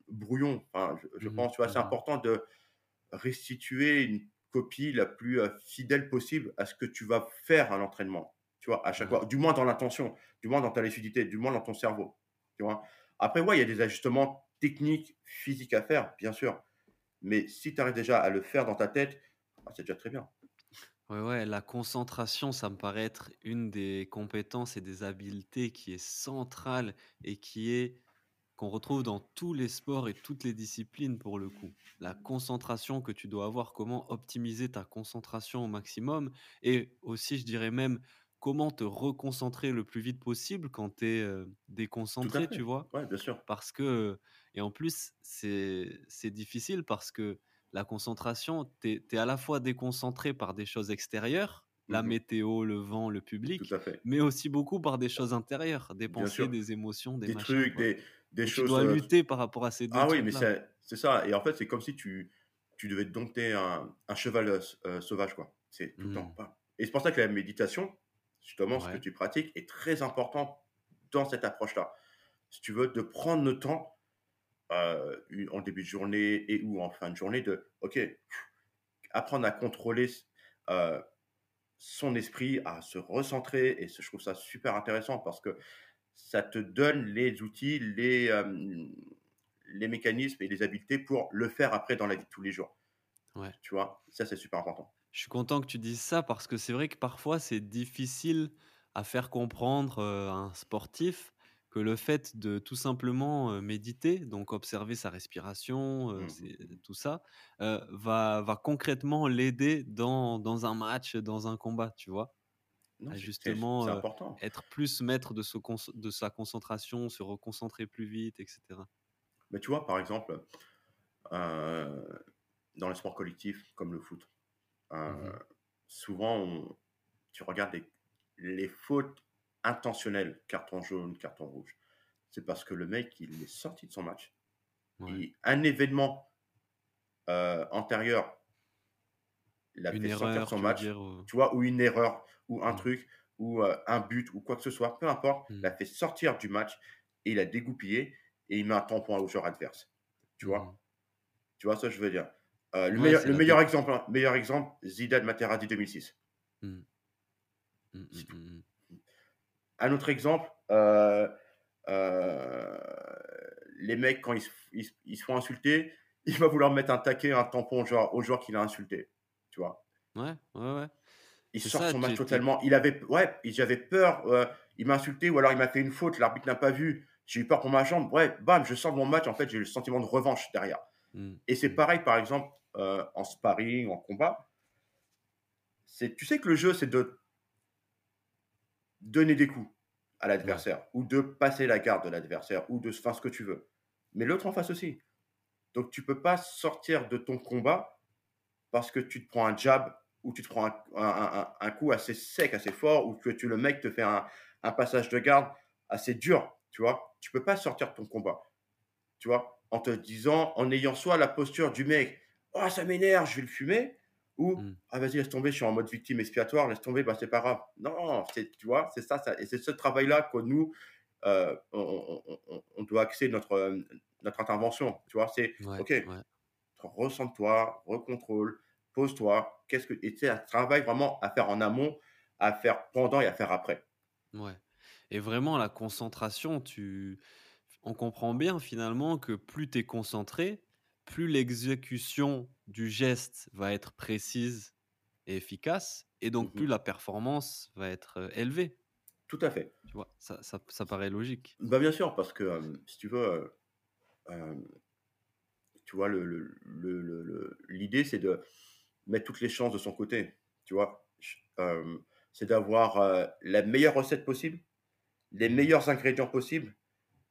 brouillon. Enfin, je, mmh pense, tu vois, c'est mmh important de restituer une copie la plus fidèle possible à ce que tu vas faire à l'entraînement. Tu vois, à chaque mmh fois, du moins dans l'intention, du moins dans ta lucidité, du moins dans ton cerveau. Tu vois. Après, ouais, il y a des ajustements techniques, physiques à faire, bien sûr. Mais si tu arrives déjà à le faire dans ta tête, bah, c'est déjà très bien. Ouais, ouais, la concentration, ça me paraît être une des compétences et des habiletés qui est centrale et qui est qu'on retrouve dans tous les sports et toutes les disciplines pour le coup. La concentration que tu dois avoir, comment optimiser ta concentration au maximum et aussi, je dirais même, comment te reconcentrer le plus vite possible quand tu es déconcentré, tu vois? Ouais, bien sûr. Parce que et en plus, c'est c'est difficile parce que la concentration, tu es à la fois déconcentré par des choses extérieures, la Mmh météo, le vent, le Tout public, à fait. mais aussi beaucoup par des choses intérieures, des Bien pensées, sûr. des émotions, des Des machins, trucs, quoi. des des Et tu choses, dois heu lutter par rapport à ces 2 ah oui, mais c'est ça et en fait, c'est comme si tu tu devais dompter un un cheval, heu, s heu, sauvage, quoi. C'est tout le temps, Mmh. pas et c'est pour ça que la méditation, justement, ce que tu pratiques est très important dans cette approche-là. Si tu veux, de prendre le temps, heu, u en début de journée et ou en fin de journée de OK, apprendre à contrôler heu, son esprit, à se recentrer et je trouve ça super intéressant parce que ça te donne les outils, les, hem, les mécanismes et les habiletés pour le faire après dans la vie de tous les jours. ouais. Tu vois? Ça, c'est super important. Je suis content que tu dises ça parce que c'est vrai que parfois c'est difficile à faire comprendre, à un sportif que le fait de tout simplement, méditer, donc observer sa respiration, Mmh tout ça, va va concrètement l'aider dans dans un match, dans un combat, tu vois? Non, À justement, important. être plus maître de sa concentration, se reconcentrer plus vite et cetera. Mais tu vois, par exemple, dans les sports collectifs comme le foot, Mmh souvent on tu regardes les les fautes intentionnelles, carton jaune, carton rouge. C'est parce que le mec, il est sorti de son match Ouais. et un événement, heu, antérieur l'a fait sortir erreur, son tu veux match, dire, tu vois? Ou une erreur, ou un truc, ou heu, un but, ou quoi que ce soit, peu importe, l'a mmh, fait sortir du match et il a dégoupillé et il met un tampon au joueur adverse. Tu vois? Tu vois que je veux dire? Heu, le Ouais, meilleur le la meilleur exemple, hein, meilleur exemple, Zidane Materazzi 2006. mmh. Mmh mh, Si tu mmh mh. Un autre exemple, heu heu, les mecs quand ils se ils ils se font insulter, il va vouloir mettre un taquet, un tampon au joueur au joueur qu'il a insulté, tu vois? Ouais, ouais, ouais. Il sort ça, son match totalement. Il avait ouais, j'avais peur, heu, il m'a insulté ou alors il m'a fait une faute, l'arbitre n'a pas vu. J'ai eu peur pour ma jambe. Ouais, bam, je sors de mon match, en fait, j'ai le sentiment de revanche derrière. mmh, Et c'est mmh, pareil, par exemple, heu, en sparring, en combat. Tu sais que le jeu, c'est de donner des coups à ouais, l'adversaire ou de passer la garde de l'adversaire ou de faire ce que tu veux. Mais l'autre en face aussi. Donc tu peux pas sortir de ton combat parce que tu te prends un jab ou tu te prends un, un- un- un coup assez sec, assez fort, ou que tu, le mec te fait un, un passage de garde assez dur, tu vois. Tu peux pas sortir de ton combat, tu vois, en te disant, en ayant soit la posture du mec, oh ça m'énerve, je vais le fumer, ou mmh, ah vas-y laisse tomber, je suis en mode victime expiatoire, laisse tomber, bah c'est pas grave. Non, c'est tu vois, c'est ça, ça, et c'est ce travail-là que nous euh, on, on- on- on doit axer notre euh, notre intervention, tu vois. C'est ouais, ok, ouais, ressens-toi, recontrôle, pose-toi. Qu'est-ce que et c'est un travail vraiment à faire en amont, à faire pendant et à faire après. ouais et vraiment la concentration, tu on comprend bien finalement que plus tu es concentré, plus l'exécution du geste va être précise et efficace et donc plus Mmh la performance va être, heu, élevée, Tout à fait. tu vois? Ça ça ça paraît logique. Bah, bien sûr, parce que, si tu veux, heu, hem, tu vois, le le le le le l'idée, c'est de mettre toutes les chances de son côté, tu vois? C'est d'avoir, heu, la meilleure recette possible, les Mmh meilleurs ingrédients possibles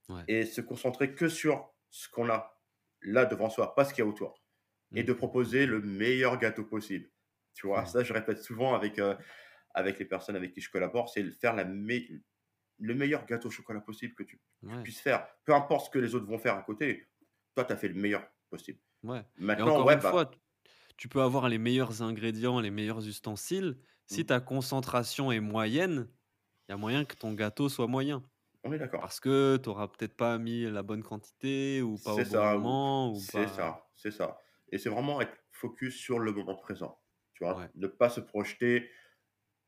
Ouais. et se concentrer que sur ce qu'on a là devant soi, pas ce qu'il y a autour. et Mmh de mmh proposer le meilleur gâteau possible. Tu vois? mh. Ça, je répète souvent avec, heu, avec les personnes avec qui je collabore, c'est de faire la le meilleur gâteau au chocolat possible que tu puisses faire. Peu importe ce que les autres vont faire à côté, toi, tu as fait le meilleur possible. ouais et Maintenant, encore ouais, une bah fois Tu peux avoir les meilleurs ingrédients, les meilleurs ustensiles. Si mmh, ta concentration est moyenne, il y a moyen que ton gâteau soit moyen. On est d'accord. Parce que tu auras peut-être pas mis la bonne quantité ou pas au bon ça moment c'est pas ça, c'est ça et c'est vraiment être focus sur le moment présent, tu vois? ouais. Ne pas se projeter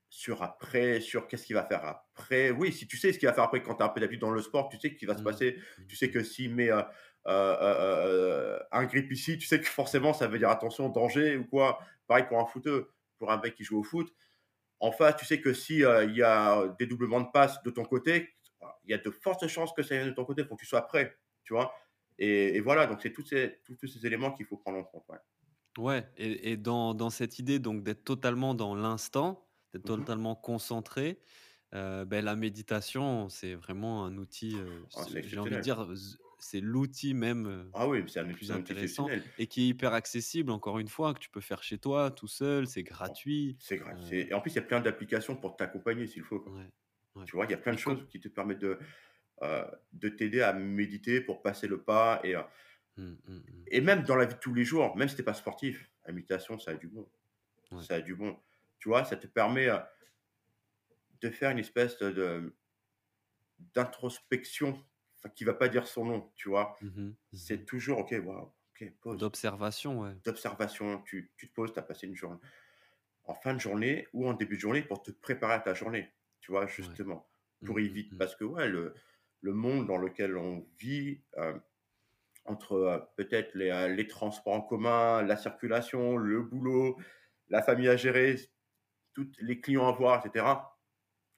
sur après, sur qu'est-ce qu'il va faire après. Oui, si tu sais ce qu'il va faire après quand tu as un peu d'habitude dans le sport, tu sais ce qui va se Mmh. passer. Tu sais que s'il met euh, euh, euh, un grip ici, tu sais que forcément ça veut dire attention, danger ou quoi. Pareil pour un footeux, pour un mec qui joue au foot. En face, tu sais que si euh, il y a des doublements de passes de ton côté, il y a de fortes chances que ça vienne de ton côté. Il faut que tu sois prêt, tu vois. Et, et voilà, donc c'est tous ces, tous tous ces éléments qu'il faut prendre en compte. ouais. Ouais et et dans dans cette idée donc d'être totalement dans l'instant, d'être Mhm. totalement concentré, heu, beh, la méditation, c'est vraiment un outil, Ah, c'est c'est j'ai envie de dire, c'est l'outil même, heu, Ah oui, c'est un, le outil plus intéressant et qui est hyper accessible encore une fois, que tu peux faire chez toi, tout seul, c'est Bon, gratuit, c'est c'est- Et en plus, il y a plein d'applications pour t'accompagner s'il faut. ouais, ouais Tu vois, il y a plein de choses qui te permettent de, euh, de t'aider à méditer pour passer le pas. Et, euh, mmh, mmh mh. et même dans la vie de tous les jours, même si tu n'es pas sportif, la méditation, ça a du bon. Ouais. Ça a du bon. Tu vois, ça te permet euh, de faire une espèce de, d'introspection qui va pas dire son nom, tu vois. Mmh. C'est Mmh toujours, ok, wow, ok, pause. D'observation, ouais. D'observation, tu, tu te poses, tu as passé une journée. En fin de journée ou en début de journée pour te préparer à ta journée, tu vois, justement. Mmh, Pour mmh, éviter, mmh. parce que ouais, le, le monde dans lequel on vit, euh, entre euh, peut-être les, euh, les transports en commun, la circulation, le boulot, la famille à gérer, tous les clients à voir, etc.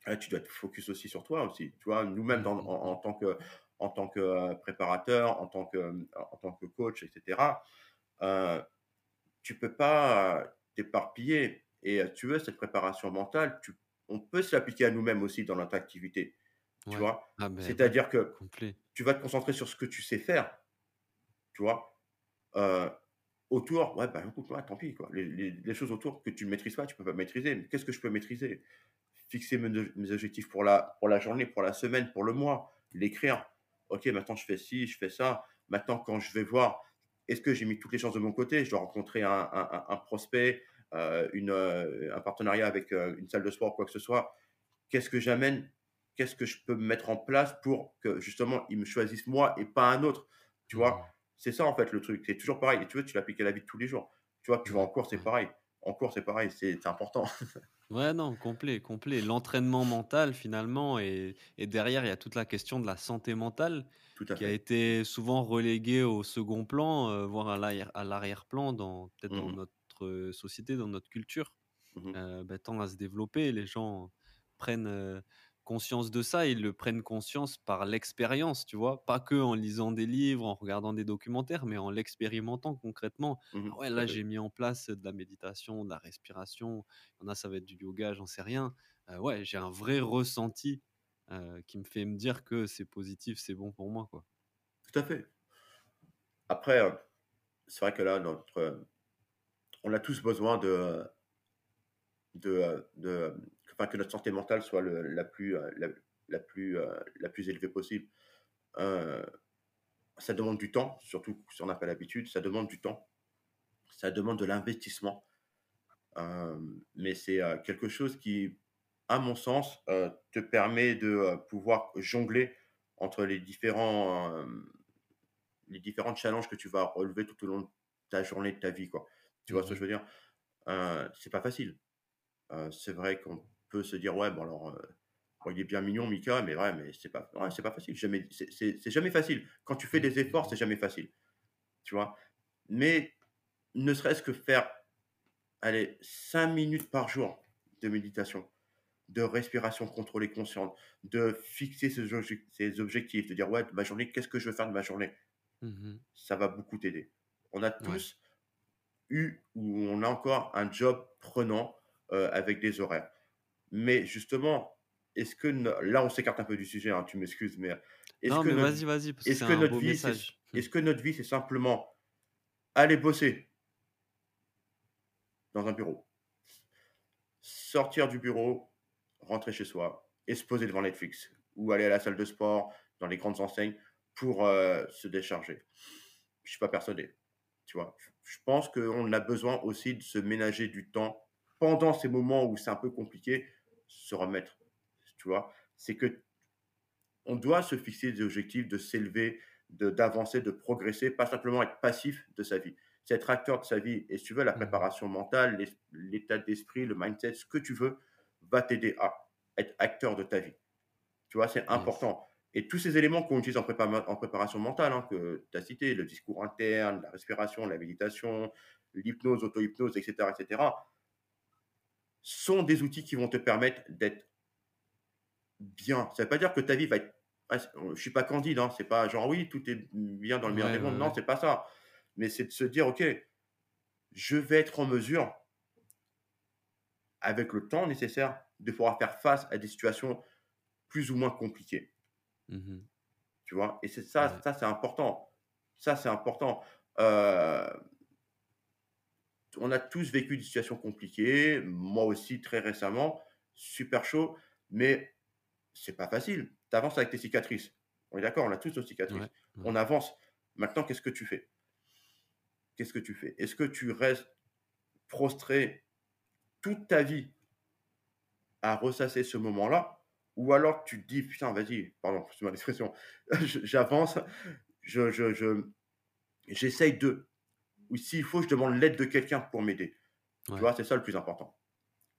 euh, tu dois te focus aussi sur toi aussi. Tu vois, nous-mêmes Mmh, mmh, en, mmh. en tant que en tant que préparateur, en tant que en tant que coach, etc. Euh, tu peux pas t'éparpiller. Et tu veux cette préparation mentale, tu, on peut se l'appliquer à nous-mêmes aussi dans notre activité. Tu Ouais. vois, Ah ouais, c'est-à-dire que complet. tu vas te concentrer sur ce que tu sais faire. Tu vois, Euh, autour, ouais, bah écoute, ouais, tant pis quoi. Les, les- les choses autour que tu ne maîtrises pas, tu peux pas maîtriser. Mais qu'est-ce que je peux maîtriser? Fixer mes, mes objectifs pour la, pour la journée, pour la semaine, pour le mois, l'écrire. Ok, maintenant je fais ci, je fais ça. Maintenant, quand je vais voir, est-ce que j'ai mis toutes les chances de mon côté? Je dois rencontrer un, un- un- un prospect, une, euh, un partenariat avec euh, une salle de sport, quoi que ce soit. Qu'est-ce que j'amène Qu'est-ce que je peux mettre en place pour que justement ils me choisissent moi et pas un autre Tu vois? Mmh. c'est ça en fait le truc. C'est toujours pareil. Et tu veux, tu l'appliques à la vie de tous les jours. Tu vois, tu vas en cours, c'est ouais. pareil. En cours, c'est pareil. C'est important. Ouais, non, complet, complet. L'entraînement mental finalement et et derrière, il y a toute la question de la santé mentale Tout qui a été souvent reléguée au second plan, voire à l'arrière à l'arrière-plan dans peut-être dans Mhm, notre, société, dans notre culture. Heu, bah, tend à se développer. Les gens prennent, conscience de ça. Ils le prennent conscience par l'expérience, tu vois? Pas que en lisant des livres, en regardant des documentaires, mais en l'expérimentant concrètement. mhm, Ah ouais, là, j'ai mis en place de la méditation, de la respiration. Il y en a, ça va être du yoga, j'en sais rien. Ouais, j'ai un vrai ressenti, qui me fait me dire que c'est positif, c'est bon pour moi, quoi. Tout à fait. Après, c'est vrai que là, notre, on a tous besoin de, que notre santé mentale soit le- la plus, euh, euh, la plus élevée possible. Euh, ça demande du temps, surtout si on n'a pas l'habitude. Ça demande du temps. Ça demande de l'investissement. Mais c'est quelque chose qui, à mon sens, te permet de pouvoir jongler entre les différents, les différents challenges que tu vas relever tout au long de ta journée, de ta vie. Quoi. Tu vois ce que Mmh je veux dire? Euh, C'est pas facile. Euh, c'est vrai qu'on peut se dire, ouais, bon alors, bon, il est bien mignon, Mika, mais ouais, mais c'est pas, ouais, c'est pas facile. Jamais, c'est, jamais facile. Quand tu fais Mmh, des mmh efforts, mh. c'est jamais facile. Tu vois? Mais ne serait-ce que faire, allez, 5 minutes par jour de méditation, de respiration contrôlée consciente, de fixer ses, obje- ses objectifs, de dire, ouais, ma journée, qu'est-ce que je veux faire de ma journée? Mmh Ça va beaucoup t'aider. On a tous eu ou on a encore un job prenant euh, avec des horaires. Mais justement, est-ce que no- là on s'écarte un peu du sujet, hein, tu m'excuses, mais est-ce que notre, vas-y, vas-y, parce que notre vie, message. Mmh. est-ce que notre vie, c'est simplement aller bosser dans un bureau, sortir du bureau, rentrer chez soi et se poser devant Netflix ou aller à la salle de sport dans les grandes enseignes pour euh, se décharger? Je suis pas persuadé. Tu vois, je pense qu'on a besoin aussi de se ménager du temps pendant ces moments où c'est un peu compliqué, se remettre. Tu vois, c'est que on doit se fixer des objectifs, de s'élever, de- d'avancer, de, progresser, pas simplement être passif de sa vie. C'est être acteur de sa vie. Et si tu veux, la Mmh préparation mentale, l'état d'esprit, le mindset, ce que tu veux, va t'aider à être acteur de ta vie. Tu vois, c'est important. Et tous ces éléments qu'on utilise en, en préparation mentale, hein, que tu as cité, le discours interne, la respiration, la méditation, l'hypnose, auto-hypnose, etc., etc., sont des outils qui vont te permettre d'être bien. Ça ne veut pas dire que ta vie va être. Je ne suis pas candide, hein, c'est pas genre oui, tout est bien dans le meilleur des mondes. non, c'est pas ça. Mais c'est de se dire, OK, je vais être en mesure, avec le temps nécessaire, de pouvoir faire face à des situations plus ou moins compliquées. Mmh tu vois? Et c'est ça, ça c'est important. Ça, c'est important. Euh, on a tous vécu des situations compliquées, moi aussi très récemment, super chaud, mais c'est pas facile. Tu avances avec tes cicatrices. On est d'accord, on a tous nos cicatrices. On avance. Maintenant, qu'est-ce que tu fais? Qu'est-ce que tu fais? Est-ce que tu restes prostré toute ta vie à ressasser ce moment-là? Ou alors tu te dis, putain, vas-y, pardon, c'est ma expression, j'avance, je, je, j'essaye de ou s'il faut, je demande l'aide de quelqu'un pour m'aider. Tu vois, c'est ça le plus important.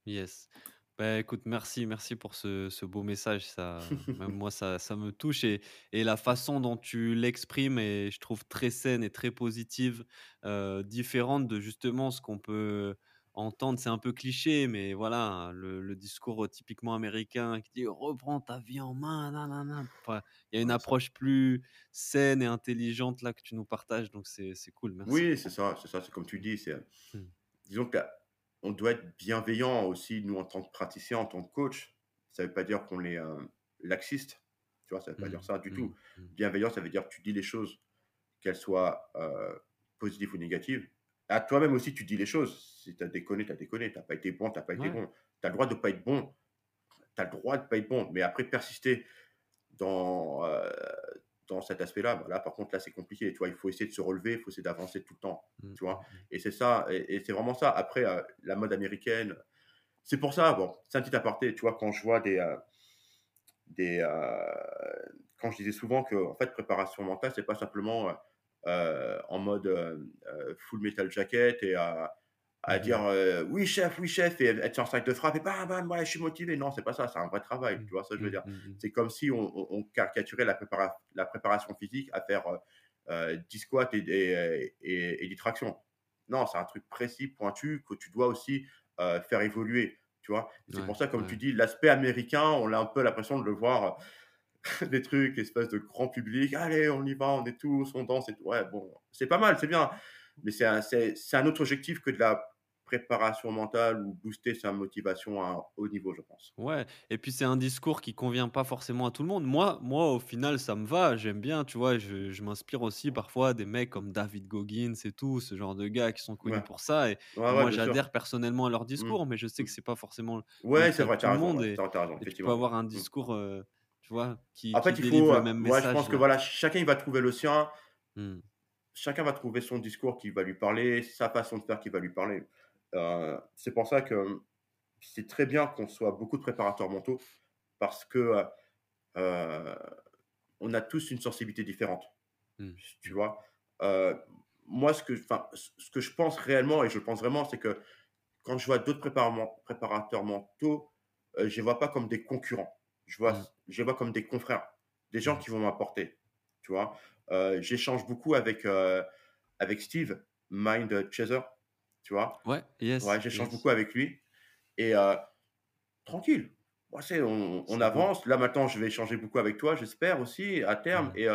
Yes. Bah, écoute, merci, merci pour ce, beau message. Ça, même moi, ça, ça me touche et, et la façon dont tu l'exprimes est, je trouve, très saine et très positive, euh, différente de justement ce qu'on peut entendre, c'est un peu cliché, mais voilà, le, discours typiquement américain qui dit reprends ta vie en main, il y a une approche plus saine et intelligente là que tu nous partages, donc c'est cool. Merci. Oui, c'est ça, c'est ça, c'est comme tu dis, c'est mmh. disons que on doit être bienveillant aussi nous en tant que praticien, en tant que coach. Ça ne veut pas dire qu'on est euh, laxiste, tu vois, ça ne veut pas dire mmh, ça du mmh, tout. Bienveillant, ça veut dire que tu dis les choses, qu'elles soient euh, positives ou négatives, à toi-même aussi, tu dis les choses. Si tu as déconné, tu as déconné. Tu n'as pas été bon, tu n'as pas été bon. Tu as le droit de ne pas être bon. Tu as le droit de ne pas être bon. Mais après, persister dans, euh, dans cet aspect-là, voilà, par contre, là, c'est compliqué. Tu vois, il faut essayer de se relever, il faut essayer d'avancer tout le temps. Mmh, tu vois, mmh, mmh. et c'est ça, et, c'est vraiment ça. Après, euh, la mode américaine, c'est pour ça, bon, c'est un petit aparté. Tu vois, quand je vois des. Euh, des quand je disais souvent que, en fait, préparation mentale, c'est pas simplement en mode euh, euh, full metal jacket et à, à mmh dire oui chef, oui chef et être sur sac de frappe et bam bam ouais, je suis motivé. Non, c'est pas ça, c'est un vrai travail. Mmh. Tu vois ça, je veux mmh, dire? C'est comme si on, caricaturait la, la préparation physique à faire 10 squats et, et, et, et, tractions. Non, c'est un truc précis, pointu que tu dois aussi faire évoluer. Tu vois? C'est pour ça, comme tu dis, l'aspect américain, on a un peu l'impression de le voir des trucs, espèce de grand public, allez, on y va, on est tous, on danse et tout. Ouais, bon, c'est pas mal, c'est bien. Mais c'est un, un, autre objectif que de la préparation mentale ou booster sa motivation à un haut niveau, je pense. Ouais, et puis c'est un discours qui convient pas forcément à tout le monde. Moi, moi au final, ça me va, j'aime bien, tu vois, je, je m'inspire aussi parfois des mecs comme David Goggins et tout, ce genre de gars qui sont connus pour ça. Et, moi, j'adhère personnellement à leur mmh. discours, mais je sais que c'est pas forcément ouais, c'est vrai, tout le monde. et, tu peux avoir un mmh. discours. Euh, tu vois, qui, en fait, il faut, le même message. Ouais, je pense que voilà, chacun il va trouver le sien. Mmh. Chacun va trouver son discours qui va lui parler, sa façon de faire qui va lui parler. Euh, c'est pour ça que c'est très bien qu'on soit beaucoup de préparateurs mentaux parce que euh, on a tous une sensibilité différente. Mmh. Tu vois, euh, moi, ce que, ce que je pense réellement, et je pense vraiment, c'est que quand je vois d'autres préparateurs mentaux, je ne les vois pas comme des concurrents. Je vois, mmh. je vois comme des confrères, des gens mmh. qui vont m'apporter. Tu vois, euh, j'échange beaucoup avec, euh, avec Steve, Mind Chaser. Tu vois, ouais, yes, ouais j'échange beaucoup avec lui. Et euh, tranquille, on, on avance. Là, maintenant, je vais échanger beaucoup avec toi, j'espère aussi, à terme. Mmh. Et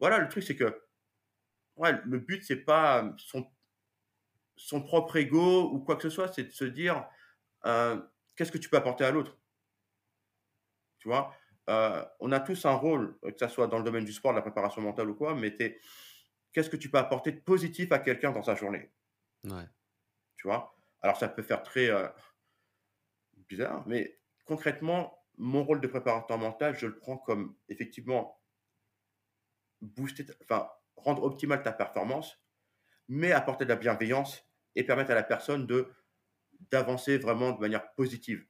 voilà, le truc, c'est que ouais, le but, c'est pas son, son propre ego ou quoi que ce soit, c'est de se dire qu'est-ce que tu peux apporter à l'autre? Tu vois, euh, on a tous un rôle, que ce soit dans le domaine du sport, de la préparation mentale ou quoi, mais qu'est-ce que tu peux apporter de positif à quelqu'un dans sa journée? Ouais. Tu vois? Alors, ça peut faire très euh, bizarre, mais concrètement, mon rôle de préparateur mental, je le prends comme effectivement booster, enfin, rendre optimale ta performance, mais apporter de la bienveillance et permettre à la personne de d'avancer vraiment de manière positive.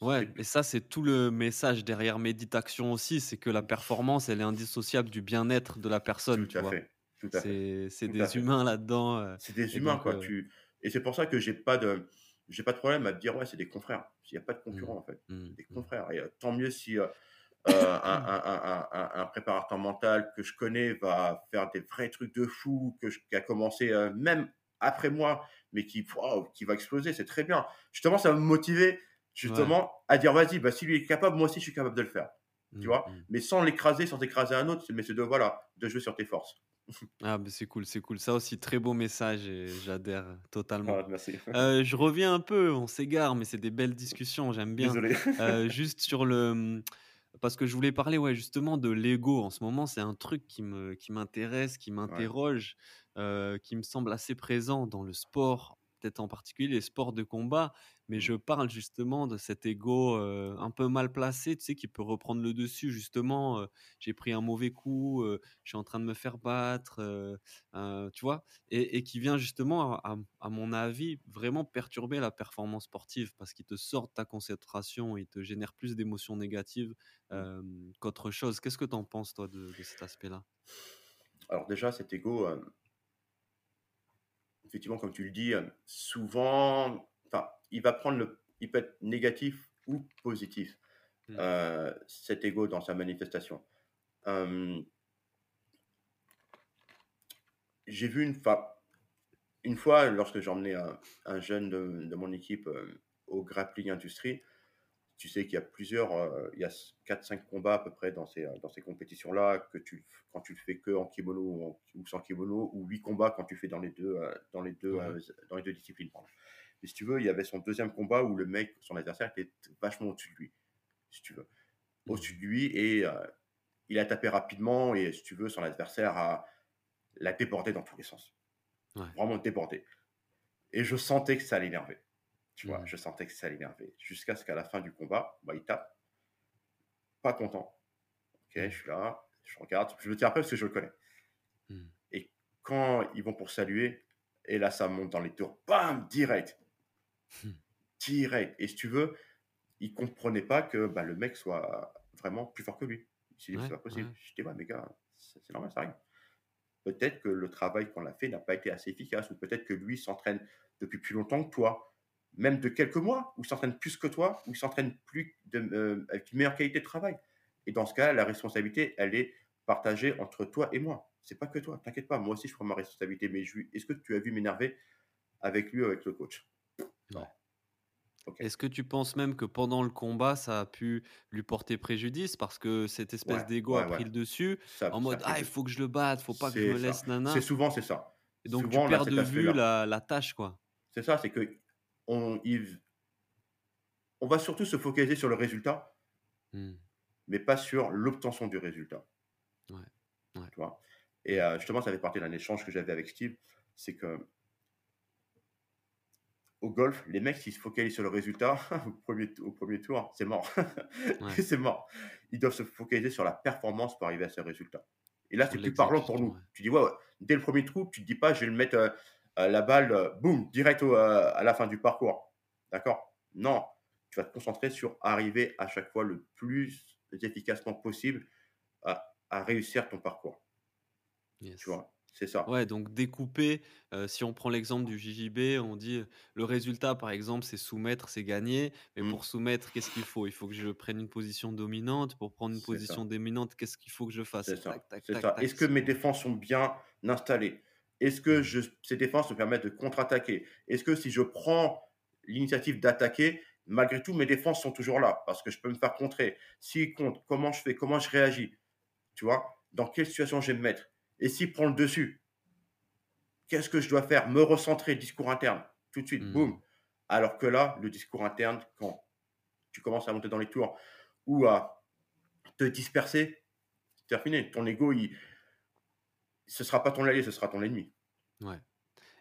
Ouais, et ça, c'est tout le message derrière méditation aussi, c'est que la performance, elle est indissociable du bien-être de la personne, Tout à fait, C'est des humains là-dedans. C'est des humains, quoi. Euh tu... Et c'est pour ça que j'ai pas de. j'ai pas de problème à te dire: «Ouais, c'est des confrères». Il y a pas de Mmh. concurrents, en fait. Mmh. Des Mmh. confrères et heu, tant mieux si, heu, un un un un un un préparateur mental que je connais va faire des vrais trucs de fou, que je qui a commencé, même après moi, mais qui qui va exploser, c'est très bien. Justement, ça va me motiver, Ouais. justement, à dire: «Vas-y, bah, si lui est capable, moi aussi je suis capable de le faire». Tu Mmh. vois? Mmh. Mais sans l'écraser, sans écraser un autre, mais c'est de voilà, de jouer sur tes forces. Ah, beh, c'est cool, c'est cool. Ça aussi, très beau message et j'adhère totalement. Ah, merci. Heu, je reviens un peu, on s'égare, mais c'est des belles discussions, j'aime bien. Désolé. Heu, juste sur le, parce que je voulais parler, ouais, justement de l'ego. En ce moment, c'est un truc qui me qui m'intéresse, qui Ouais. m'interroge, heu, qui me semble assez présent dans le sport, peut-être en particulier les sports de combat. Mais Mmh. je parle justement de cet ego, un peu mal placé, tu sais, qui peut reprendre le dessus justement, j'ai pris un mauvais coup, je suis en train de me faire battre, tu vois? Et et qui vient justement à à à mon avis, vraiment perturber la performance sportive parce qu'il te sort de ta concentration, il te génère plus d'émotions négatives, Mmh. qu'autre chose. Qu'est-ce que tu en penses toi de de cet aspect-là? Alors déjà, cet ego, effectivement, comme tu le dis, hem, souvent, enfin, il va prendre le il peut être négatif ou positif, Mmh. heu, cet ego dans sa manifestation. J'ai vu une enfin, une fois, lorsque emmené un un jeune de de mon équipe, heu, au Grappling Industries, tu sais qu'il y a plusieurs, heu, il y a s 4-5 combats à peu près dans ces, heu, dans ces compétitions-là, que tu quand tu le fais qu'en kimono ou en ou sans kimono ou 8 combats quand tu fais dans les 2 heu, dans les 2 Ouais. heu, dans les 2 disciplines, pardon. Mais si tu veux, il y avait son deuxième combat où le mec, son adversaire était vachement au-dessus de lui, si tu veux. Au-dessus Mmh de lui et il a tapé rapidement et si tu veux, son adversaire a l'a débordé dans tous les sens. Ouais. Vraiment débordé et je sentais que ça l'énerver. Tu vois? Mmh Je sentais que ça l'énerver jusqu'à ce qu'à la fin du combat, bah, il tape, pas content. OK, je Mmh. suis là, je regarde, je le tiens après parce que je le connais Mmh. et quand ils vont pour saluer et là, ça monte dans les tours, bam! Direct, Mmh. direct et si tu veux, il comprenait pas que, bah, le mec soit vraiment plus fort que lui. Il s'est dit: «C'est pas possible». ouais. Je dis: «Ouais, mais gars, c'est c'est normal, ça arrive». Peut-être que le travail qu'on a fait n'a pas été assez efficace ou peut-être que lui s'entraîne depuis plus longtemps que toi, même de quelques mois, ou il s'entraîne plus que toi, ou il s'entraîne plus de, heu, avec une meilleure qualité de travail et dans ce cas, la responsabilité, elle est partagée entre toi et moi. C'est pas que toi, t'inquiète pas, moi aussi je prends ma responsabilité, mais je est-ce que tu as vu m'énerver avec lui ou avec le coach? Non. Est-ce que tu penses même que pendant le combat, ça a pu lui porter préjudice parce que cette espèce Ouais, d'ego a ouais. pris le dessus Ça en mode: «Ah, il faut que je le batte, faut pas que je C'est me ça. laisse C'est nana» souvent c'est ça. et donc tu Souvent a perds de vue la la tâche, quoi. C'est ça, c'est il on va surtout se focaliser sur le résultat, Mmh. mais pas sur l'obtention du résultat, Ouais. Ouais. tu vois? Et heu, justement, ça fait partie d'un échange que j'avais avec Steve, c'est qu'au golf, les mecs, s'ils se focalisent sur le résultat au premier au 1 tour, c'est mort. Ouais. C'est mort. Ils doivent se focaliser sur la performance pour arriver à ce résultat. Et là, c'est plus parlant pour nous. ouais. Tu dis: «Ouais, ouais». Dès le premier trou, tu te dis pas: «Je vais le mettre, heu, la balle, heu, boum, direct au, heu, à la fin du parcours». D'accord? Non, tu vas te concentrer sur arriver à chaque fois le plus efficacement possible à à réussir ton parcours, tu vois? C'est ça. Ouais, donc découper, si on prend l'exemple du JJB, on dit, le résultat, par exemple, c'est soumettre, c'est gagner. Mais Mmh, pour soumettre, qu'est-ce qu'il faut? Il faut que je prenne une position dominante. Pour prendre une position ça. dominante, qu'est-ce qu'il faut que je fasse? C'est ça, Est-ce que mes défenses sont bien installées? Est-ce que je ces défenses me permettent de contre-attaquer? Est-ce que si je prends l'initiative d'attaquer, malgré tout, mes défenses sont toujours là? Parce que je peux me faire contrer. S'ils contrent, comment je fais? Comment je réagis? Tu vois? Dans quelle situation je vais me mettre? Et s'il prend le dessus, qu'est-ce que je dois faire? Me recentrer, discours interne, tout de suite, mmh, boum. Alors que là, le discours interne, quand tu commences à monter dans les tours ou à te disperser, c'est terminé. Ton ego, il ce sera pas ton allié, ce sera ton ennemi. ouais.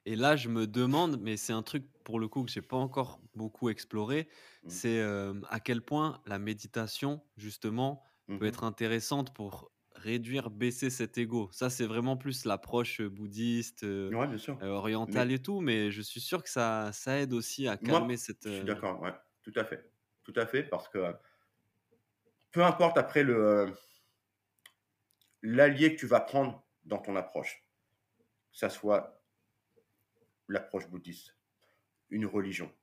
Et là, je me demande, mais c'est un truc pour le coup que j'ai pas encore beaucoup exploré, Mmh. c'est, hem, à quel point la méditation, justement, Mmh peut mh. être intéressante pour réduire, baisser cet ego. Ça, c'est vraiment plus l'approche, heu, bouddhiste, heu Ouais, bien sûr. heu, orientale Mais et tout, mais je suis sûr que ça ça aide aussi à calmer moi, cette, je suis d'accord, ouais, tout à fait. Tout à fait, parce que peu importe après le, l'allié que tu vas prendre dans ton approche, que ça soit l'approche bouddhiste, une religion,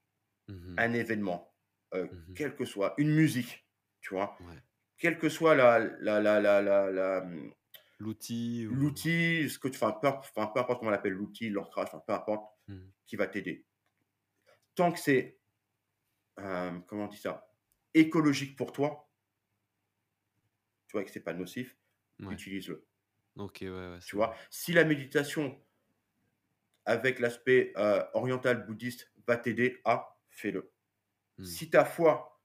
Mmh un événement, Mmh quel que soit, une musique, tu vois? Ouais. Quelle que soit la la la la la la, L'outil ou l'outil, ce que tu enfin, peu imp enfin, peu importe comment on l'appelle, l'outil, l'ancrage, enfin, peu importe, mmh. qui va t'aider. Tant que c'est, hem, comment on dit ça? Écologique pour toi, tu vois? Et que c'est pas nocif, Ouais. utilise-le, OK, ouais, ouais, tu vois? Si la méditation avec l'aspect, heu, oriental bouddhiste va t'aider à, fais-le. Mmh. Si ta foi,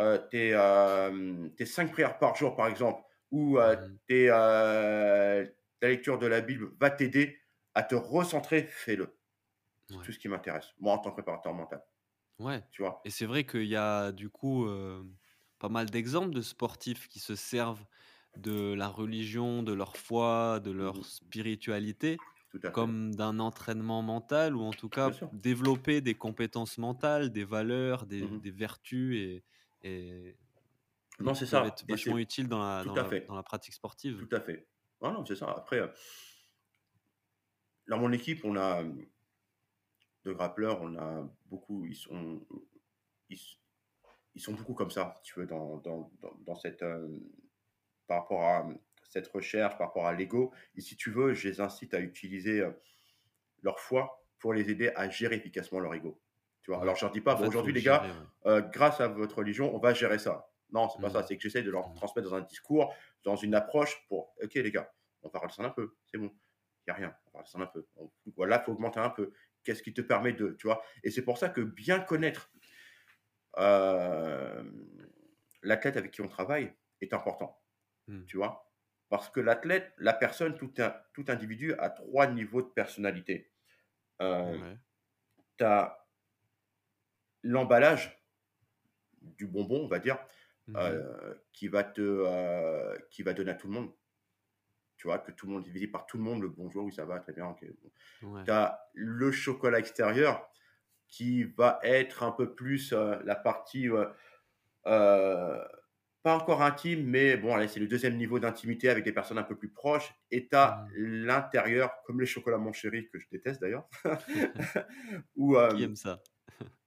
heu, tes, hem, tes 5 prières par jour, par exemple, ou, heu, Mmh tes, ta lecture de la Bible va t'aider à te recentrer, fais-le. C'est Ouais. tout ce qui m'intéresse, moi, en tant que préparateur mental, Ouais tu vois? et c'est vrai qu'il y a du coup, pas mal d'exemples de sportifs qui se servent de la religion, de leur foi, de Mmh leur spiritualité comme d'un entraînement mental ou en tout cas développer des compétences mentales, des valeurs, des Mmh des vertus et Non, c'est ça être vachement c'est utiles dans la dans la fait, dans la pratique sportive. tout à fait. Non, non, c'est ça. Après, dans mon équipe, on a, de grappleurs, on a beaucoup ils sont ils sont beaucoup comme ça, tu veux, dans dans dans cette, hem, par rapport à, mmh, cette recherche, par rapport à l'ego et si tu veux, je les incite à utiliser, heu, leur foi pour les aider à gérer efficacement leur ego. Tu vois? Ouais. Alors je leur dis pas: En «Bon fait, faut aujourd'hui le les gars, ouais. heu, grâce à votre religion, on va gérer ça». Non, c'est pas ça, Mmh. c'est que j'essaie de leur Mmh. transmettre dans un discours, dans une approche pour: «OK les gars, on va redescendre un peu, c'est bon, il y a rien, on va redescendre un peu. On voilà, faut augmenter un peu. Qu'est-ce qui te permet de» tu vois? Et c'est pour ça que bien connaître, hem, l'athlète avec qui on travaille est important. Mmh. Tu vois? Parce que l'athlète, la personne, tout un tout individu a 3 niveaux de personnalité. Ouais. tu as l'emballage du bonbon, on va dire, Mmh heu, qui va te, heu, qui va donner à tout le monde. Tu vois? Que tout le monde est par tout le monde, le bonjour, oui, ça va, très bien, OK, bon. Ouais. Tu as le chocolat extérieur qui va être un peu plus, heu, la partie, pas encore intime, mais bon, allez, c'est le deuxième niveau d'intimité avec des personnes un peu plus proches et tu as Mmh. l'intérieur, comme les chocolats Mon Chéri, que je déteste d'ailleurs, où, Qui hem, aime ça?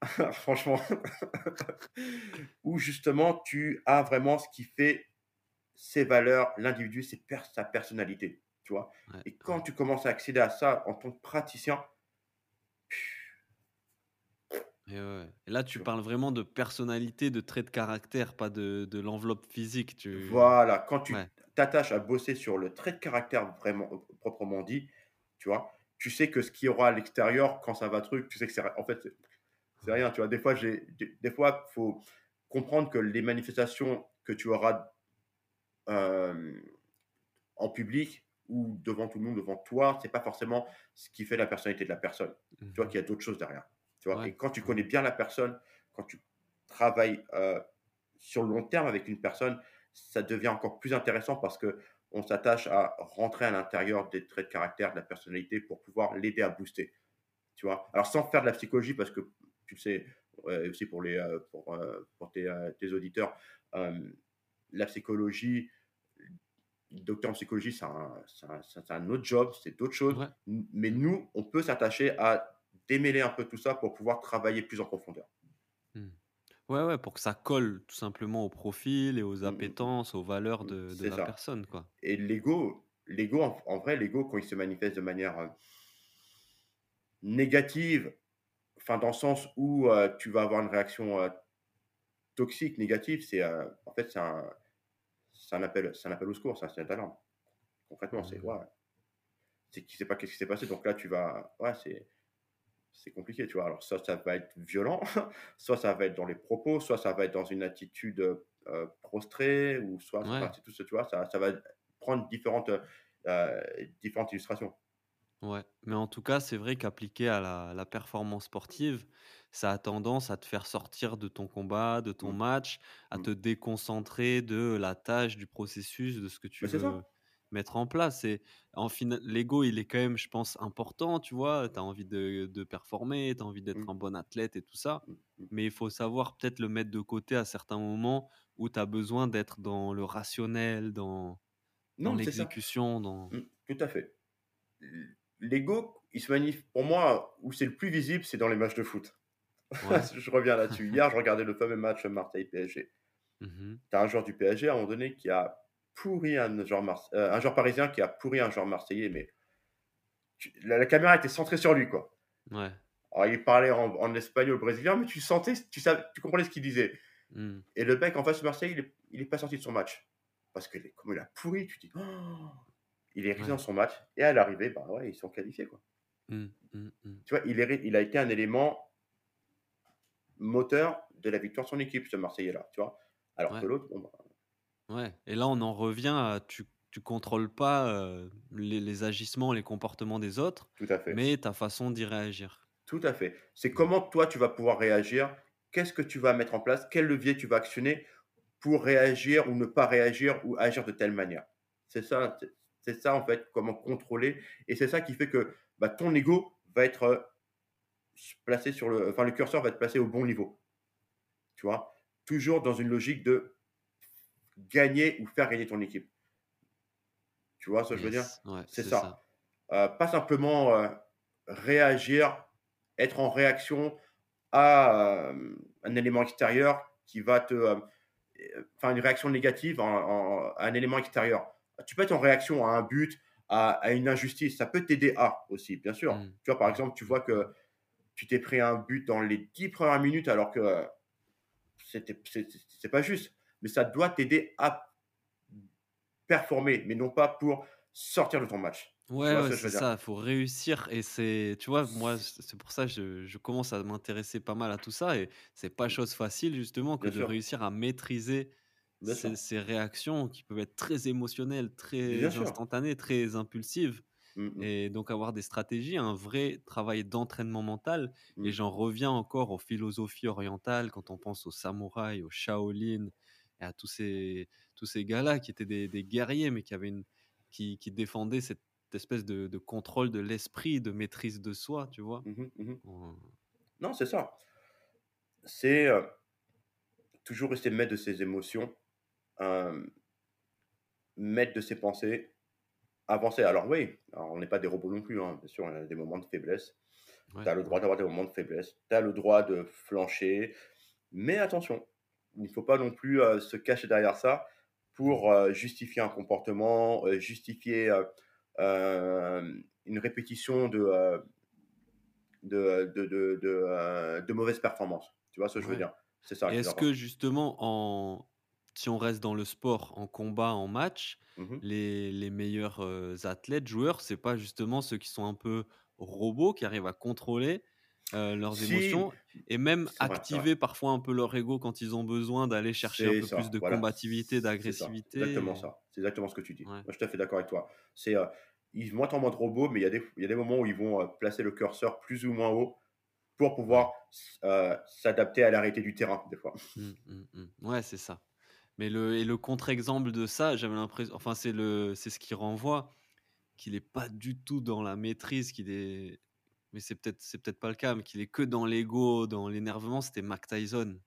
franchement, où justement tu as vraiment ce qui fait ses valeurs, l'individu, ses per sa personnalité, tu vois? Ouais, Et quand tu commences à accéder à ça en tant que praticien, Et ouais, ouais. Et là, tu parles vraiment de personnalité, de traits de caractère, pas de de l'enveloppe physique, tu Voilà, quand ouais. tu t'attaches à bosser sur le trait de caractère vraiment, heu, proprement dit, tu vois? Tu sais que ce qu'il y aura à l'extérieur quand ça va truc, tu sais que c'est en fait, c'est rien, tu vois? Des fois, j'ai des fois, faut comprendre que les manifestations que tu auras, hem, en public ou devant tout le monde, devant toi, c'est pas forcément ce qui fait la personnalité de la personne. Tu vois Mmh qu'il y a d'autres choses derrière, tu vois? Ouais, Et quand tu connais bien la personne, quand tu travailles, heu, sur le long terme avec une personne, ça devient encore plus intéressant parce qu'on s'attache à rentrer à l'intérieur des traits de caractère, de la personnalité pour pouvoir l'aider à booster, tu vois? Alors sans faire de la psychologie parce que tu le sais, ouais, aussi pour les, heu, pour, pour tes, auditeurs, la psychologie docteur en psychologie, c'est un un un autre job, c'est d'autres choses. Ouais. Mais nous, on peut s'attacher à démêler un peu tout ça pour pouvoir travailler plus en profondeur. Mmh. Ouais, ouais, pour que ça colle tout simplement au profil et aux mmh, appétences, aux valeurs de de la ça personne, quoi. et l'ego l'ego en en vrai, l'ego quand il se manifeste de manière, heu, négative, enfin dans le sens où, heu, tu vas avoir une réaction, heu, toxique, négative, c'est, en fait, c'est un un appel un appel au secours, c'est un signal d'alarme. Concrètement, c'est: Mmh. «Ouais, c'est qui sait pas qu'est-ce qui s'est passé?» donc là, tu vas ouais, c'est C'est compliqué, tu vois? Alors soit ça va être violent, soit ça va être dans les propos, soit ça va être dans une attitude, heu heu, prostrée ou soit Ouais. tout ça, tu vois? Ça ça va prendre différentes, heu différentes illustrations. Ouais, mais en tout cas, c'est vrai qu'appliqué à la la performance sportive, ça a tendance à te faire sortir de ton combat, de ton Mmh, match, à mmh. te déconcentrer de la tâche, du processus, de ce que tu Mais c'est veux ça. Mettre en place et en fina l'ego, il est quand même, je pense, important, tu vois? Tu as envie de de performer, tu as envie d'être Mmh, un bon athlète et tout ça, mmh, mmh. mais il faut savoir peut-être le mettre de côté à certains moments où tu as besoin d'être dans le rationnel, dans Non, l'exécution, dans Mmh, tout à fait. L'ego, il se manifeste pour moi, où c'est le plus visible, c'est dans les matchs de foot. Ouais. Je reviens là-dessus. Hier, je regardais le fameux match Marseille-PSG. Mmh Tu as un joueur du PSG, à un moment donné, qui a pourri un joueur, Marse- euh, un joueur parisien qui a pourri un joueur marseillais, mais tu- la, la caméra était centrée sur lui, quoi. Ouais. Alors, il parlait en, en espagnol brésilien, mais tu sentais, tu, savais, tu comprenais ce qu'il disait. Mmh. Et le mec en face de Marseille, il est, il est pas sorti de son match. Parce que comme il a pourri, tu te dis, Oh il est resté Ouais. dans son match. Et à l'arrivée, bah ouais, ils sont qualifiés, quoi. Mmh, mmh. Tu vois, il, est, il a été un élément moteur de la victoire de son équipe, ce Marseillais-là, tu vois. Alors Ouais. que l'autre, bon, bah, Ouais. Et là, on en revient à tu tu contrôles pas, heu, les les agissements, les comportements des autres, tout à fait. mais ta façon d'y réagir. Tout à fait. C'est comment toi tu vas pouvoir réagir, qu'est-ce que tu vas mettre en place, quel levier tu vas actionner pour réagir ou ne pas réagir ou agir de telle manière. C'est ça, c'est- c'est ça en fait, comment contrôler. Et c'est ça qui fait que bah, ton ego va être euh, placé sur le, enfin le curseur va être placé au bon niveau. Tu vois, toujours dans une logique de gagner ou faire gagner ton équipe. Tu vois ce que je veux dire? Ouais, C'est ça. ça. Euh, pas simplement euh, réagir, être en réaction à euh, un élément extérieur qui va te. Enfin, une réaction négative en- en- à un élément extérieur. Tu peux être en réaction à un but, à, à une injustice. Ça peut t'aider à aussi, bien sûr. Mmh. Tu vois, par exemple, tu vois que tu t'es pris un but dans les dix premières minutes alors que c'est pas juste. Mais ça doit t'aider à performer, mais non pas pour sortir de ton match. Ouais, c'est ça, faut réussir et c'est tu vois, moi, c'est pour ça que je je commence à m'intéresser pas mal à tout ça et c'est pas chose facile justement que Bien de sûr, réussir à maîtriser ces réactions qui peuvent être très émotionnelles, bien très sûr. instantanées, très impulsives Mm, mm, et donc avoir des stratégies, un vrai travail d'entraînement mental et mm. j'en reviens encore aux philosophies orientales quand on pense aux samouraïs, aux Shaolin et à tous ces tous ces gars-là qui étaient des des guerriers mais qui avaient une qui qui défendaient cette espèce de de contrôle de l'esprit, de maîtrise de soi, tu vois? Mhm, mhm. En Non, c'est ça. C'est euh, toujours rester maître de ses émotions, euh, maître de ses pensées, avancer. Alors oui, alors, on n'est pas des robots non plus, hein, bien sûr, on a des moments de faiblesse. Tu ouais, as le droit d'avoir des moments de faiblesse, tu as le droit de flancher, mais attention, il ne faut pas non plus euh, se cacher derrière ça Mmh. pour euh, justifier un comportement, euh, justifier une répétition de, de, de, de, mauvaises performances. Tu vois ce que je veux dire? C'est ça est-ce que justement en si on reste dans le sport, en combat, en match, Mhm. les les meilleurs, athlètes, joueurs, c'est pas justement ceux qui sont un peu robots, qui arrivent à contrôler, heu, leurs Si, émotions et même activer parfois un peu leur ego quand ils ont besoin d'aller chercher un peu plus de voilà. combativité, d'agressivité exactement ça. C'est exactement ce que tu dis. ouais, Moi, je suis tout à fait d'accord avec toi. C'est, euh, ils être en mode robot, mais il y a des, il y a des moments où ils vont euh, placer le curseur plus ou moins haut pour pouvoir euh, s'adapter à la réalité du terrain, des fois. Mmh, mmh, mmh. Ouais, c'est ça. Mais le et le contre-exemple de ça, j'avais l'impression enfin, c'est le c'est ce qui renvoie, qu'il est pas du tout dans la maîtrise, qu'il est mais c'est peut-être c'est peut-être pas le cas, mais qu'il est que dans l'ego, dans l'énervement, c'était Mike Tyson.